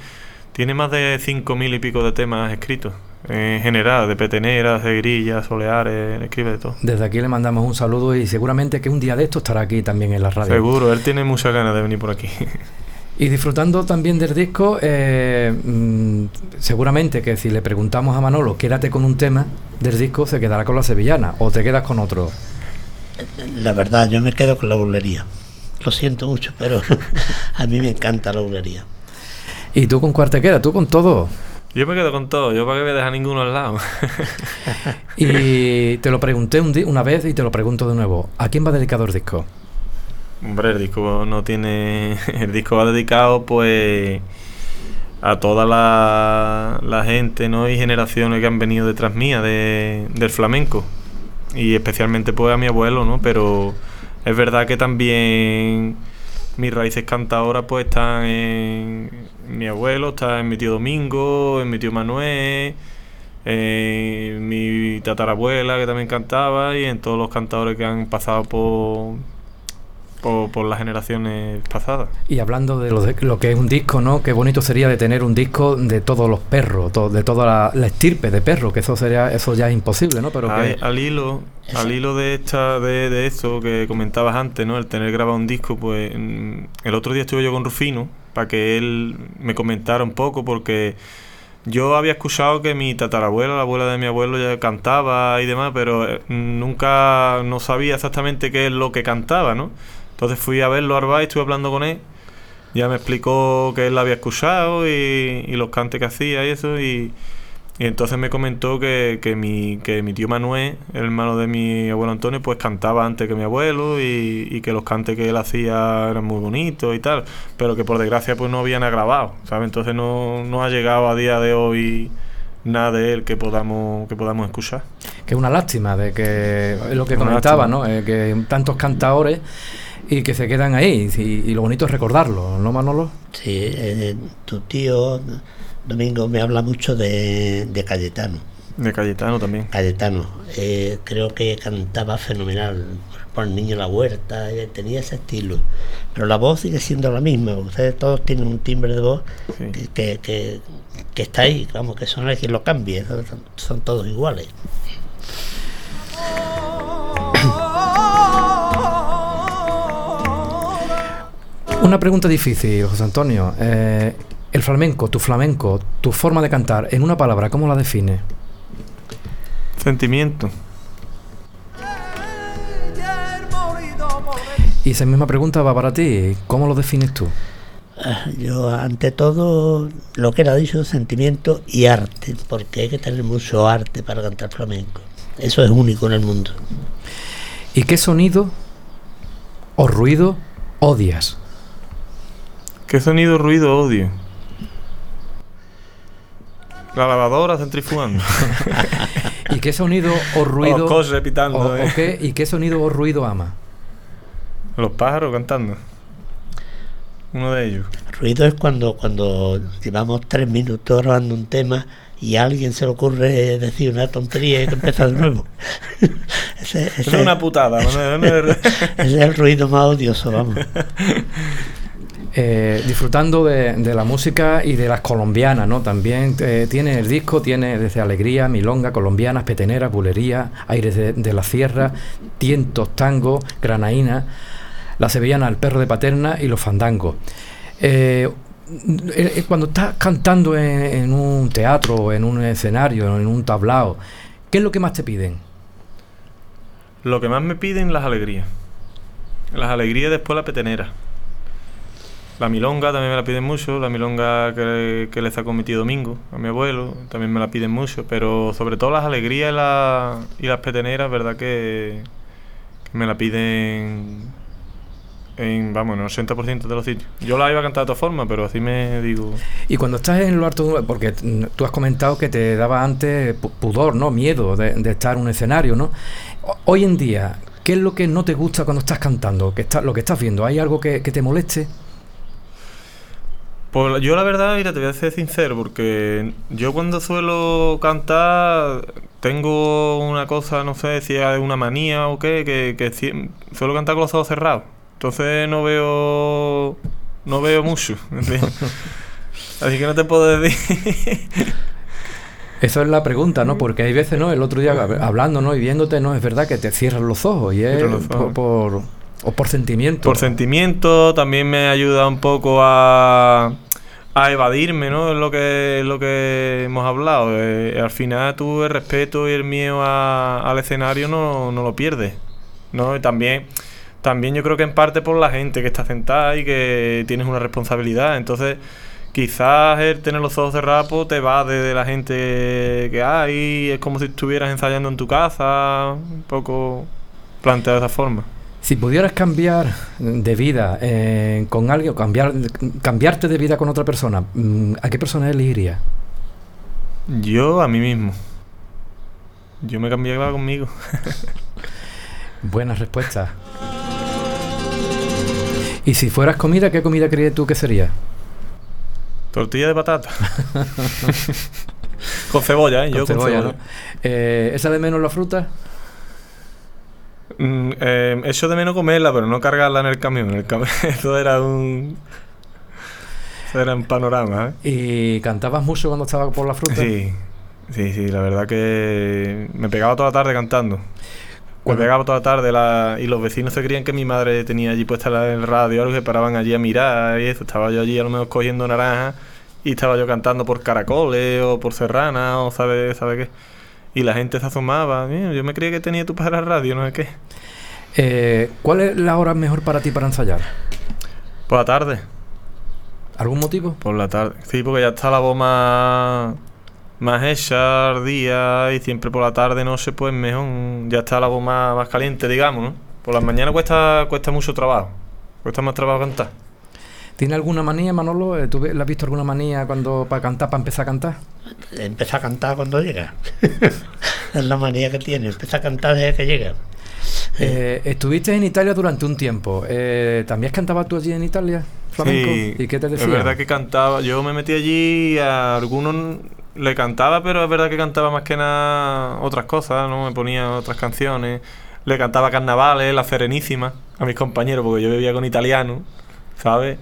B: tiene más de cinco mil y pico de temas escritos. En general, de peteneras, de grillas, soleares, escribe de todo.
A: Desde aquí le mandamos un saludo y seguramente que un día de esto estará aquí también en la radio.
B: Seguro, él tiene muchas ganas de venir por aquí. [laughs]
A: Y disfrutando también del disco, eh, mm, seguramente que si le preguntamos a Manolo, quédate con un tema del disco, se quedará con la sevillana o te quedas con otro.
C: La verdad, yo me quedo con la bulería. Lo siento mucho, pero [laughs] a mí me encanta la bulería.
A: ¿Y tú con cuál te quedas? ¿Tú con todo?
B: Yo me quedo con todo, yo para que me deja ninguno al lado. [laughs]
A: y te lo pregunté una vez y te lo pregunto de nuevo. ¿A quién va dedicado el disco?
B: Hombre, el disco no tiene. [laughs] El disco va dedicado, pues. A toda la, gente, ¿no? Y generaciones que han venido detrás mía de, del flamenco. Y especialmente, pues, a mi abuelo, ¿no? Pero es verdad que también mis raíces cantadoras, pues, están en mi abuelo, está en mi tío Domingo, en mi tío Manuel. En mi tatarabuela que también cantaba y en todos los cantadores que han pasado por, por, las generaciones pasadas.
A: Y hablando de lo, que es un disco, ¿no? Qué bonito sería de tener un disco de todos los perros, de toda la, estirpe de perros, que eso sería eso ya es imposible, ¿no? Pero
B: al hilo al hilo de esta de, de esto que comentabas antes, ¿no? El tener grabado un disco, pues el otro día estuve yo con Rufino para que él me comentara un poco porque yo había escuchado que mi tatarabuela, la abuela de mi abuelo, ya cantaba y demás, pero eh, nunca no sabía exactamente qué es lo que cantaba, ¿no? Entonces fui a verlo a y estuve hablando con él. Ya me explicó que él la había escuchado y, los cantes que hacía y eso. Y, entonces me comentó que, que, mi, que mi tío Manuel, el hermano de mi abuelo Antonio, pues cantaba antes que mi abuelo y, que los cantes que él hacía eran muy bonitos y tal. Pero que por desgracia pues no habían grabado, ¿sabes? Entonces no, no ha llegado a día de hoy nada de él que podamos que podamos escuchar.
A: Que es una lástima de que es lo que comentaba, ¿no? Eh, que tantos cantadores y que se quedan ahí. Y, lo bonito es recordarlo, ¿no, Manolo?
C: Sí, eh, tu tío Domingo me habla mucho de, Cayetano.
B: De Cayetano también.
C: Cayetano. Eh, creo que cantaba fenomenal. Por el niño en la huerta, eh, tenía ese estilo. Pero la voz sigue siendo la misma. Ustedes todos tienen un timbre de voz que, que, que, está ahí. Vamos, que son el que lo cambie. son todos iguales.
A: Una pregunta difícil, José Antonio. Eh, el flamenco, tu flamenco, tu forma de cantar, en una palabra, ¿cómo la define?
B: Sentimiento.
A: Y esa misma pregunta va para ti. ¿Cómo lo defines tú?
C: Ah, yo, ante todo, lo que era dicho, sentimiento y arte, porque hay que tener mucho arte para cantar flamenco. Eso es único en el mundo.
A: ¿Y qué sonido o ruido odias?
B: ¿Qué sonido, ruido odio? La lavadora centrifugando. [laughs]
A: ¿Y qué sonido o ruido?
B: Los repitando,
A: eh. ¿Y qué sonido o ruido ama?
B: Los pájaros cantando. Uno de ellos.
C: Ruido es cuando, cuando llevamos tres minutos grabando un tema y a alguien se le ocurre decir una tontería y que empieza de nuevo. [laughs]
B: ese, es una putada. [laughs]
C: ese es el ruido más odioso, vamos.
A: Eh, disfrutando de, la música y de las colombianas, ¿no? También eh, tiene el disco, tiene desde alegría, milonga, colombianas, peteneras, bulería, aires de, la sierra, tientos, tango, granaína, la sevillana, el perro de paterna y los fandangos. Eh, cuando estás cantando en, un teatro, en un escenario, en un tablao, ¿qué es lo que más te piden?
B: Lo que más me piden las alegrías. Las alegrías después la petenera. La milonga también me la piden mucho, la milonga que, que le sacó mi tío Domingo, a mi abuelo, también me la piden mucho, pero sobre todo las alegrías y, las peteneras, verdad que, me la piden en, vamos, en el 80% de los sitios. Yo la iba a cantar de otra forma, pero así me digo...
A: Y cuando estás en lo alto, porque tú has comentado que te daba antes pudor, ¿no? Miedo de, estar en un escenario, ¿no? Hoy en día, ¿qué es lo que no te gusta cuando estás cantando? ¿Qué está, lo que estás viendo? ¿Hay algo que te moleste?
B: Pues yo la verdad, mira, te voy a ser sincero, porque yo cuando suelo cantar tengo una cosa, no sé si es una manía o qué, que, suelo cantar con los ojos cerrados. Entonces no veo no veo mucho. [laughs] Así que no te puedo decir.
A: Eso es la pregunta, ¿no? Porque hay veces, ¿no? El otro día hablando, ¿no? Y viéndote, ¿no? Es verdad que te cierran los ojos y es por o por sentimiento.
B: Por sentimiento, también me ayuda un poco a, a evadirme, ¿no? Es lo que, lo que hemos hablado. Eh, al final tú el respeto y el miedo al escenario no, no lo pierdes, ¿no? Y también, también yo creo que en parte por la gente que está sentada y que tienes una responsabilidad. Entonces, quizás el tener los ojos cerrados pues, te va de la gente que hay. Es como si estuvieras ensayando en tu casa, un poco planteado de esa forma.
A: Si pudieras cambiar de vida eh, con alguien, cambiar, cambiarte de vida con otra persona, mm, ¿a qué persona elegirías?
B: Yo a mí mismo. Yo me cambiaba conmigo. [laughs]
A: Buena respuesta. Y si fueras comida, ¿qué comida crees tú que sería?
B: Tortilla de patata. [laughs] con cebolla, ¿eh? Yo con cebolla.
A: Eh, ¿Esa de menos la fruta?
B: Mm, eh, eso de menos comerla, pero no cargarla en el camión. El [laughs] Eso era un. Eso era un panorama. ¿eh?
A: ¿Y cantabas mucho cuando estaba por la fruta?
B: Sí, sí, sí. La verdad que me pegaba toda la tarde cantando. Me pegaba toda la tarde la... y los vecinos se creían que mi madre tenía allí puesta el radio, algo que paraban allí a mirar y eso. Estaba yo allí a lo mejor cogiendo naranja y estaba yo cantando por caracoles o por serrana o sabe, sabe qué. Y la gente se asomaba. Yo me creía que tenía tu para la radio, no sé qué.
A: Eh, ¿Cuál es la hora mejor para ti para ensayar?
B: Por la tarde.
A: ¿Algún motivo?
B: Por la tarde. Sí, porque ya está la voz más, más hecha día y siempre por la tarde, no sé, pues mejor. Ya está la voz más, más caliente, digamos, ¿no? Por las mañanas cuesta, cuesta mucho trabajo. Cuesta más trabajo cantar.
A: ¿Tiene alguna manía, Manolo? Eh, ¿Tú le has visto alguna manía cuando para cantar, para empezar a cantar?
C: Empieza a cantar cuando llega. [laughs] es la manía que tiene, empieza a cantar desde que llega.
A: Eh, estuviste en Italia durante un tiempo. Eh, ¿También cantabas tú allí en Italia, flamenco?
B: Sí, ¿Y qué te decía? Es verdad que cantaba. Yo me metí allí a algunos le cantaba, pero es verdad que cantaba más que nada otras cosas, ¿no? Me ponía otras canciones. Le cantaba carnavales, la Serenísima, a mis compañeros, porque yo vivía con italiano, ¿sabes?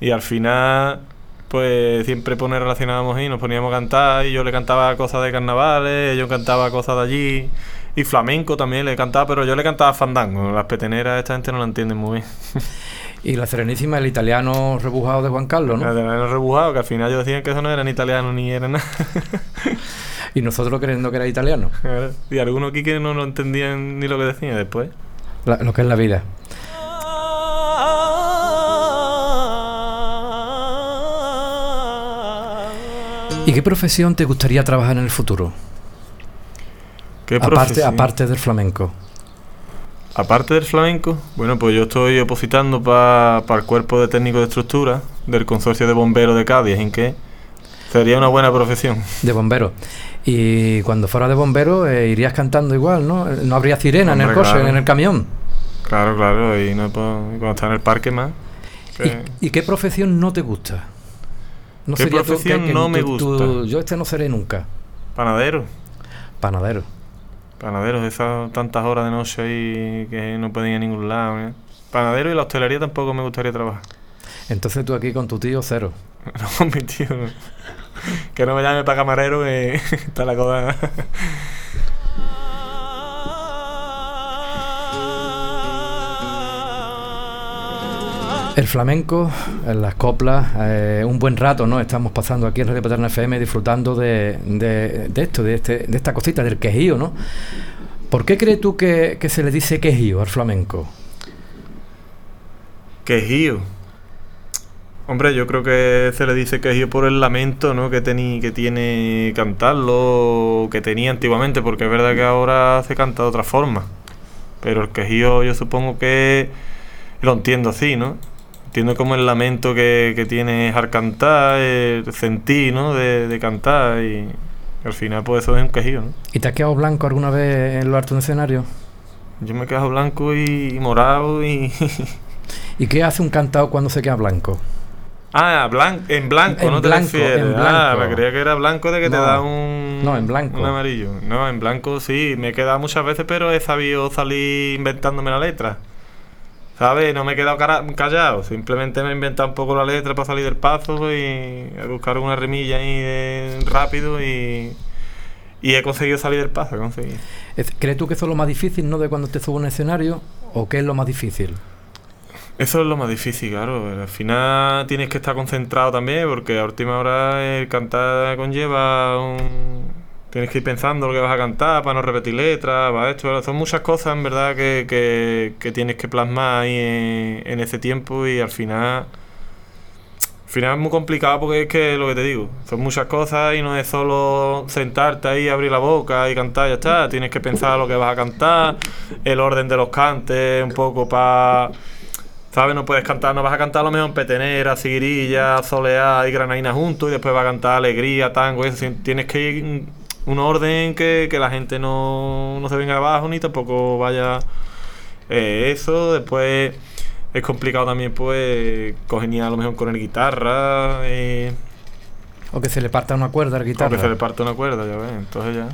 B: Y al final, pues siempre pone relacionábamos y nos poníamos a cantar y yo le cantaba cosas de carnavales, ellos cantaba cosas de allí. Y flamenco también le cantaba, pero yo le cantaba fandango. Las peteneras esta gente no la entiende muy bien. [laughs]
A: y la Serenísima, el italiano rebujado de Juan Carlos, ¿no?
B: El italiano rebujado, que al final yo decían que eso no era ni italiano ni era nada. [laughs]
A: y nosotros creyendo que era italiano.
B: Y algunos aquí que no, no entendían ni lo que decía después.
A: lo que es la vida. ¿Y qué profesión te gustaría trabajar en el futuro? ¿Qué aparte, aparte del flamenco.
B: Aparte del flamenco, bueno, pues yo estoy opositando para el cuerpo de técnico de estructura del consorcio de bomberos de Cádiz, en que sería una buena profesión.
A: De bombero. Y cuando fuera de bombero eh, irías cantando igual, ¿no? No habría sirena en el coche, en el camión.
B: Claro, claro, y, no, cuando está en el parque más.
A: ¿Y qué profesión no te gusta?
B: No ¿Qué profesión no me gusta?
A: yo este no seré nunca.
B: Panadero.
A: Panadero.
B: Panadero, esas tantas horas de noche ahí que no pueden ir a ningún lado. ¿eh? Panadero y la hostelería tampoco me gustaría trabajar.
A: Entonces tú aquí con tu tío cero. [laughs]
B: No, mi tío. no. Que no me llame para camarero, que [laughs] está la cosa.
A: El flamenco, en las coplas, eh, un buen rato, ¿no? Estamos pasando aquí en Radio Paterna FM disfrutando de, de- de esto, de, este, de esta cosita, del quejío, ¿no? ¿Por qué crees tú que, que se le dice quejío al flamenco?
B: Quejío. Hombre, yo creo que se le dice quejío por el lamento, ¿no? Que, tení, que tiene cantarlo, que tenía antiguamente, porque es verdad que ahora se canta de otra forma. Pero el quejío yo supongo que lo entiendo así, ¿no? Entiendo como el lamento que, que tiene al cantar, el sentir, ¿no? De, de cantar y al final pues eso es un quejío, ¿no?
A: ¿Y te has quedado blanco alguna vez en los altos escenarios?
B: Yo me he quedado blanco y, y morado y... [laughs]
A: ¿Y qué hace un cantado cuando se queda blanco?
B: Ah, blan- en blanco,
A: En
B: ¿no te
A: blanco,
B: refieres?
A: en
B: Ah,
A: blanco.
B: me creía que era blanco de que te
A: No.
B: da un...
A: No, en blanco.
B: Un amarillo. No, en blanco sí, me he quedado muchas veces, pero he sabido salir inventándome la letra. ¿Sabes? No me he quedado callado, simplemente me he inventado un poco la letra para salir del paso y buscar una remilla ahí de- rápido y... Y he conseguido salir del paso, he conseguido.
A: Es- ¿Crees tú que eso es lo más difícil, no? De cuando te subes a un escenario, ¿o qué es lo más difícil?
B: Eso es lo más difícil, claro. Al final tienes que estar concentrado también, porque a última hora el cantar conlleva un... Tienes que ir pensando lo que vas a cantar para no repetir letras, para esto. Son muchas cosas, en verdad, que, que, tienes que plasmar ahí en, en ese tiempo y al final... Al final es muy complicado porque es que lo que te digo, son muchas cosas y no es solo sentarte ahí, abrir la boca y cantar, ya está. Tienes que pensar lo que vas a cantar, el orden de los cantes, un poco para... ¿Sabes? No puedes cantar, no vas a cantar lo mejor petenera, siguirilla, soleá y granaina juntos y después vas a cantar alegría, tango, eso. Tienes que ir en un orden que, que la gente no, no se venga abajo ni tampoco vaya eh, eso. Después es complicado también, pues, congeniar a lo mejor con el guitarra, eh,
A: ¿O que se le parta una cuerda a la
B: o
A: guitarra?
B: que se le parte una cuerda, ya ves. Entonces ya.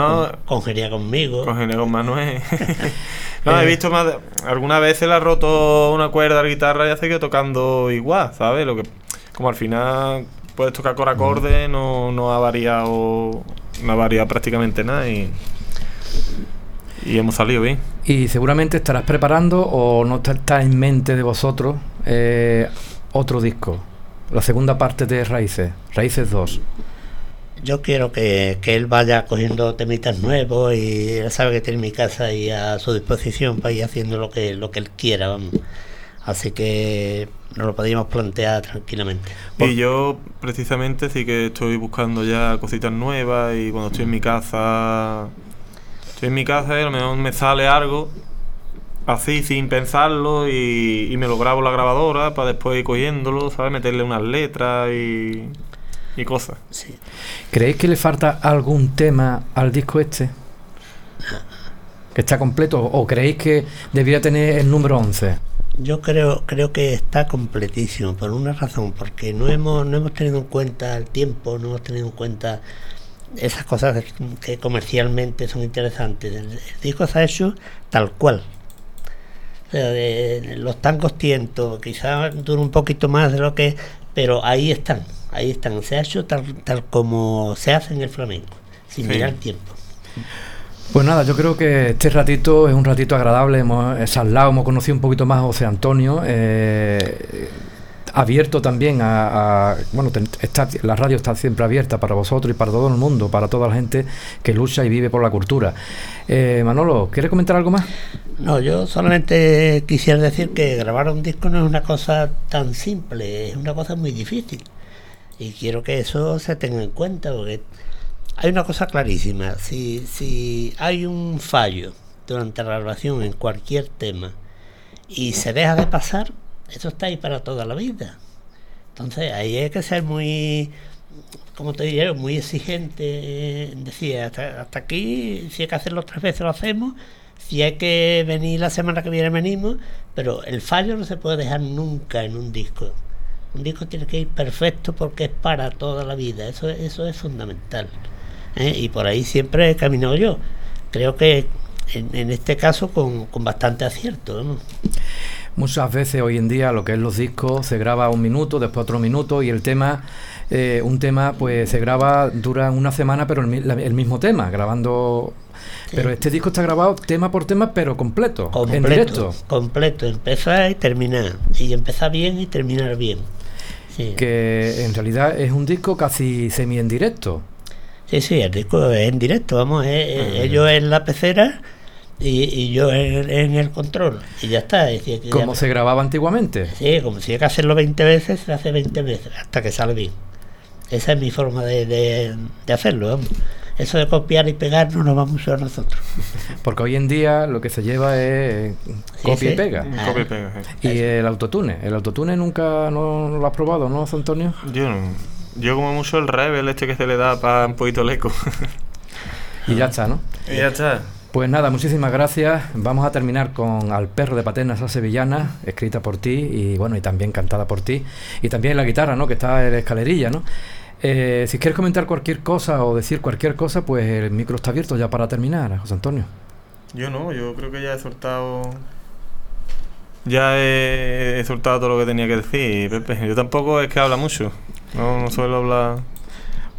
B: No.
C: con- congería conmigo.
B: Congeniar con Manuel. [laughs] no, he
A: Eh.
B: visto más. de- Algunas veces le ha roto una cuerda a la guitarra y ha seguido tocando igual, ¿sabes? Lo que, como al final puedes tocar con acordes, no, no ha variado. No ha variado prácticamente nada y. Y hemos salido bien.
A: Y seguramente estarás preparando o no está- está en mente de vosotros eh, otro disco. La segunda parte de Raíces, Raíces 2.
C: Yo quiero que, que él vaya cogiendo temitas nuevos y él sabe que tiene mi casa ahí a su disposición para ir haciendo lo que, lo que él quiera, vamos. Así que nos lo podríamos plantear tranquilamente.
A: Por-
B: Y yo, precisamente, sí que estoy buscando ya cositas nuevas y cuando estoy en mi casa. Estoy en mi casa y a lo mejor me sale algo así sin pensarlo y, y me lo grabo en la grabadora para después ir cogiéndolo, ¿sabes? Meterle unas letras y, y cosas.
C: Sí.
A: ¿Creéis que le falta algún tema al disco este? ¿Que está completo? ¿O creéis que debería tener el número 11?
C: Yo creo, creo que está completísimo por una razón, porque no hemos, no hemos tenido en cuenta el tiempo, no hemos tenido en cuenta esas cosas que comercialmente son interesantes. El, el disco se ha hecho tal cual. O sea, de- los tangos tientos, quizás dura un poquito más de lo que, pero ahí están, ahí están. Se ha hecho tal, tal como se hace en el flamenco, sin
B: Sí.
C: mirar tiempo.
A: Pues nada, yo creo que este ratito es un ratito agradable. Hemos eh, charlado, hemos conocido un poquito más a José Antonio. eh, abierto también a, bueno está, la radio está siempre abierta para vosotros y para todo el mundo para toda la gente que lucha y vive por la cultura Eh, Manolo ¿quieres comentar algo más?
C: No, yo solamente quisiera decir que grabar un disco no es una cosa tan simple, es una cosa muy difícil. Y quiero que eso se tenga en cuenta, porque hay una cosa clarísima. Si, si hay un fallo durante la grabación en cualquier tema y se deja de pasar, eso está ahí para toda la vida. Entonces ahí hay que ser muy, como te diría, muy exigente. Decía, hasta, hasta aquí, si hay que hacerlo tres veces lo hacemos, si hay que venir la semana que viene venimos, pero el fallo no se puede dejar nunca en un disco. Un disco tiene que ir perfecto porque es para toda la vida, eso, eso es fundamental. ¿Eh? Y por ahí siempre he caminado yo. Creo que en, en este caso con, con bastante acierto. ¿no?
A: Muchas veces hoy en día lo que es los discos se graba un minuto, después otro minuto y el tema, eh, un tema pues se graba, dura una semana pero el, mismo tema, grabando... Pero este disco está grabado tema por tema pero completo,
C: completo en directo. Completo, empezar y terminar. Y empezar bien y terminar bien.
A: Que en realidad es un disco casi semi en directo.
C: Sí, sí, el disco es en directo, vamos, ellos en la pecera y, yo en, el control. Y ya está.
A: como se grababa antiguamente.
C: Sí, como si hay que hacerlo 20 veces, se hace 20 veces hasta que sale bien. Esa es mi forma de, de, hacerlo. Eso de copiar y pegar no nos vamos a usar nosotros. [laughs]
A: Porque hoy en día lo que se lleva es copia y pega.
B: Ah. Copia y pega.
A: Y el autotune. ¿El autotune nunca no, lo has probado, no, Antonio?
B: Yo no. Yo como mucho el rebel este que se le da para un poquito el eco.
A: y ya está, ¿no?
B: Y ya está.
A: Pues nada, muchísimas gracias. Vamos a terminar con Al perro de Paternas a Sevillana, escrita por ti y bueno, y también cantada por ti. Y también la guitarra, ¿no? Que está en la escalerilla, ¿no? Eh, si quieres comentar cualquier cosa o decir cualquier cosa, pues el micro está abierto ya para terminar, José Antonio.
B: Yo no, yo creo que ya he soltado. Ya he, soltado todo lo que tenía que decir, Pepe. Yo tampoco es que habla mucho. No, no suelo hablar.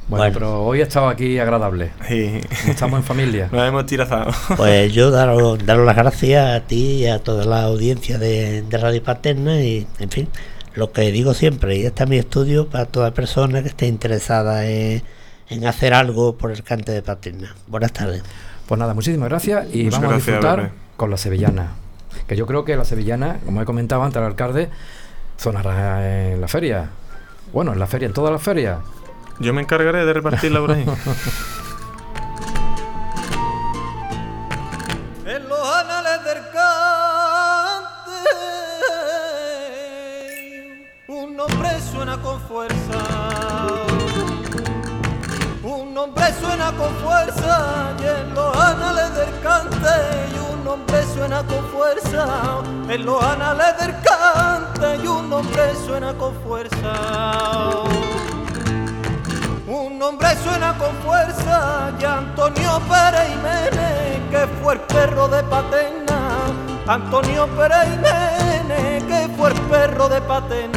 A: Bueno, pero hoy he estado aquí agradable. Sí. Estamos en familia. [laughs]
B: Nos hemos tirazado.
C: Pues yo [laughs] daros, las gracias a ti y a toda la audiencia de, Radio Paterna y, en fin, lo que digo siempre, y este es mi estudio para toda persona que esté interesada en, hacer algo por el cante de Paterna. Buenas tardes.
A: Pues nada, muchísimas gracias y vamos a disfrutar con la sevillana. Que yo creo que la sevillana, como he comentado antes al alcalde, sonará en la feria. Bueno, en la feria, en todas las ferias
B: yo me encargaré de repartirla por ahí. [laughs]
E: en los anales del cante, un nombre suena con fuerza. Un nombre suena con fuerza y en los anales del cante nombre suena con fuerza. En los anales del cante y un nombre suena con fuerza. Un nombre suena con fuerza y Antonio Pérez Jiménez, que fue el perro de Patena. Antonio Pérez Jiménez, que fue el perro de Patena.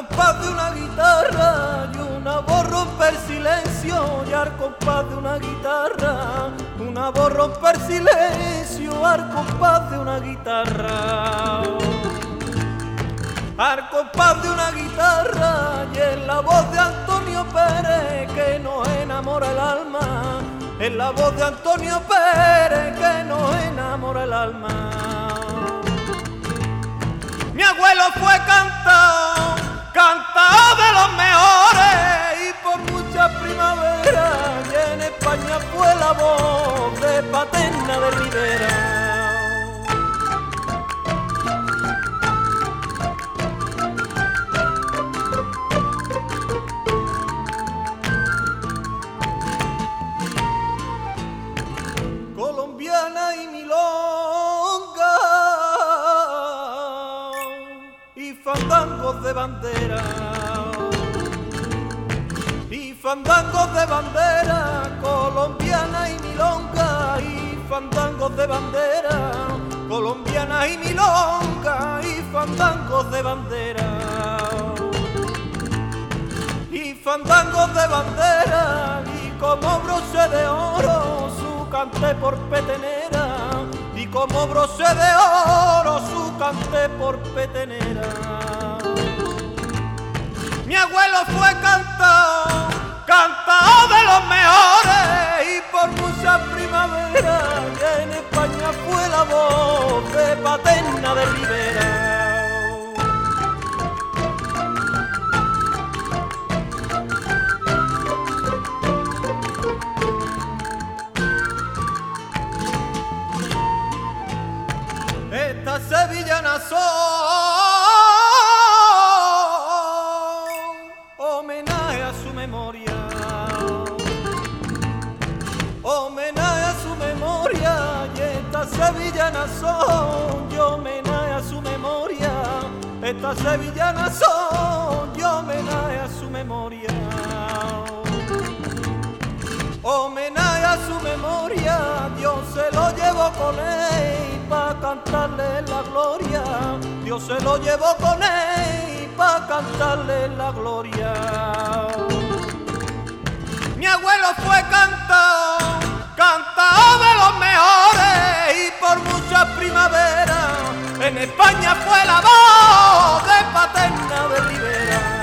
E: Compás de una guitarra y una voz silencio y al compás de una guitarra una voz silencio al compás de una guitarra. Al compás de una guitarra y en la voz de Antonio Pérez que nos enamora el alma, en la voz de Antonio Pérez que nos enamora el alma. Mi abuelo fue cantado, mejores y por muchas primaveras y en España fue la voz de Paterna de Rivera. de bandera y fandangos de bandera colombiana y milonga y fandangos de bandera colombiana y milonga y fandangos de bandera. Y fandangos de bandera y como broche de oro su cante por petenera y como broche de oro su cante por petenera. Mi abuelo fue cantado, los mejores y por muchas primaveras en España fue la voz de Paterna de Rivera. sevillana soy. Esta sevillana son, yo homenaje a su memoria. Homenaje a su memoria, Dios se lo llevó con él para cantarle la gloria. Dios se lo llevó con él para cantarle la gloria. Mi abuelo fue cantado, cantado de los mejores y por muchas primaveras en España fue la voz de Paterna de Rivera.